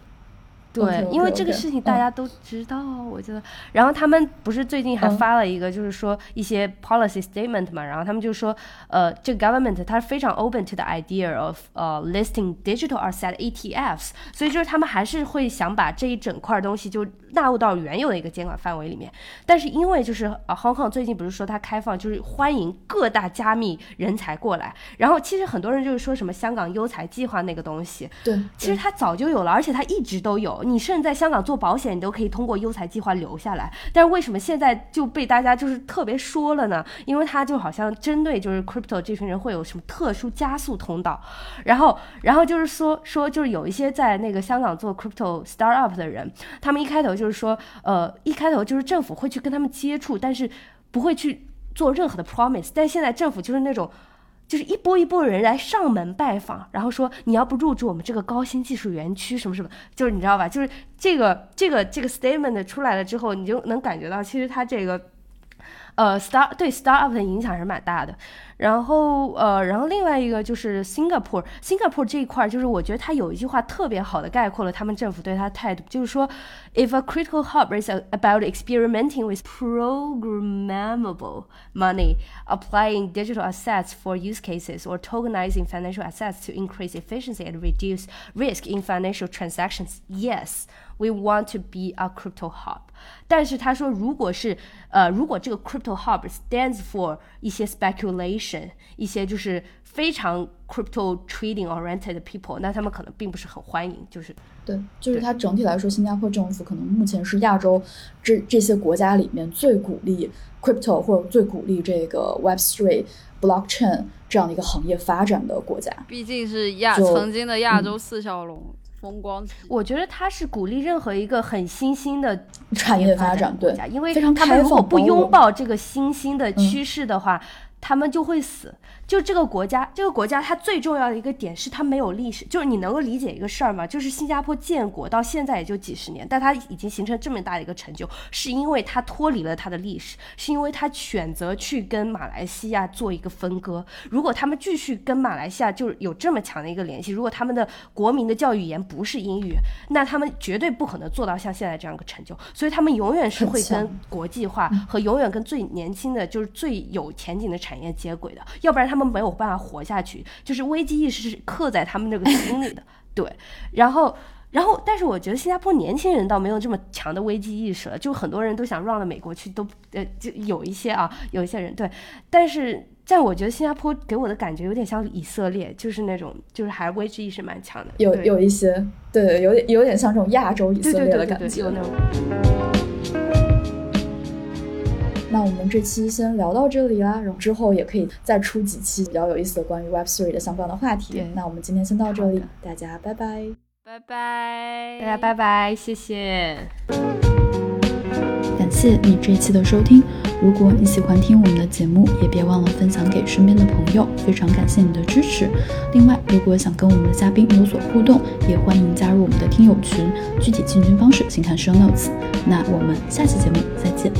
对因为这个事情大嗯家都知道，我觉得。然后他们不是最近还嗯发了一个，就是说一些 policy statement 嘛，然后他们就说，呃，这个 government 它非常 open to the idea of 呃 listing digital asset ETFs，所以就是他们还是会想把这一整块东西就纳入到原有的一个监管范围里面。但是因为就是呃 Hong Kong 最近不是说它开放，就是欢迎各大加密人才过来，然后其实很多人就是说什么香港优才计划那个东西，对，其实它早就有了，而且它一直都有。你甚至在香港做保险，你都可以通过优才计划留下来。但是为什么现在就被大家就是特别说了呢？因为它就好像针对就是 crypto 这群人会有什么特殊加速通道，然后然后就是说说就是有一些在那个香港做 crypto startup 的人，他们一开头就是说，呃，一开头就是政府会去跟他们接触，但是不会去做任何的 promise。但现在政府就是那种。就是一波一波人来上门拜访，然后说你要不入驻我们这个高新技术园区什么什么，就是你知道吧？就是这个这个这个 statement 出来了之后，你就能感觉到其实他这个呃 star 对 startup 的影响还是蛮大的。然后呃，然后另外一个就是 Singapore，Singapore 这一块儿，就是我觉得它有一句话特别好的概括了他们政府对它的态度，就是说，if a critical hub is about experimenting with programmable money, applying digital assets for use cases, or tokenizing financial assets to increase efficiency and reduce risk in financial transactions, yes. We want to be a crypto hub，但是他说，如果是呃，如果这个 crypto hub stands for 一些 speculation，一些就是非常 crypto trading oriented people，那他们可能并不是很欢迎，就是对，就是它整体来说，新加坡政府可能目前是亚洲这这些国家里面最鼓励 crypto 或者最鼓励这个 Web Three blockchain 这样的一个行业发展的国家。毕竟是亚曾经的亚洲四小龙，风光。我觉得他是鼓励任何一个很新兴的产业发发展国家，因为他们如果不拥抱这个新兴的趋势的话，他们就会死。就这个国家，这个国家它最重要的一个点是它没有历史，就是你能够理解一个事儿吗？就是新加坡建国到现在也就几十年，但它已经形成这么大的一个成就，是因为它脱离了它的历史，是因为它选择去跟马来西亚做一个分割。如果他们继续跟马来西亚就是有这么强的一个联系，如果他们的国民的教育语言不是英语，那他们绝对不可能做到像现在这样一个成就。所以他们永远是会跟国际化和永远跟最年轻的就是最有前景的产业接轨的，要不然他们没有办法活下去。就是危机意识是刻在他们那个心里的，对。然后，然后，但是我觉得新加坡年轻人倒没有这么强的危机意识了，就很多人都想让到美国去，都呃，就有一些啊，有一些人对，但是。在我觉得新加坡给我的感觉有点像以色列，就是那种，就是还危机意识蛮强的，有有一些对，有点有点像这种亚洲以色列的感觉。对对对，有那种。那我们这期先聊到这里啦，然后之后也可以再出几期比较有意思的关于 Web Three 的相关的话题。那我们今天先到这里，大家拜拜。拜拜，大家拜拜，谢谢。感谢你这一期的收听。如果你喜欢听我们的节目，也别忘了分享给身边的朋友，非常感谢你的支持。另外，如果想跟我们的嘉宾有所互动，也欢迎加入我们的听友群，具体进群方式请看 show notes。那我们下期节目再见。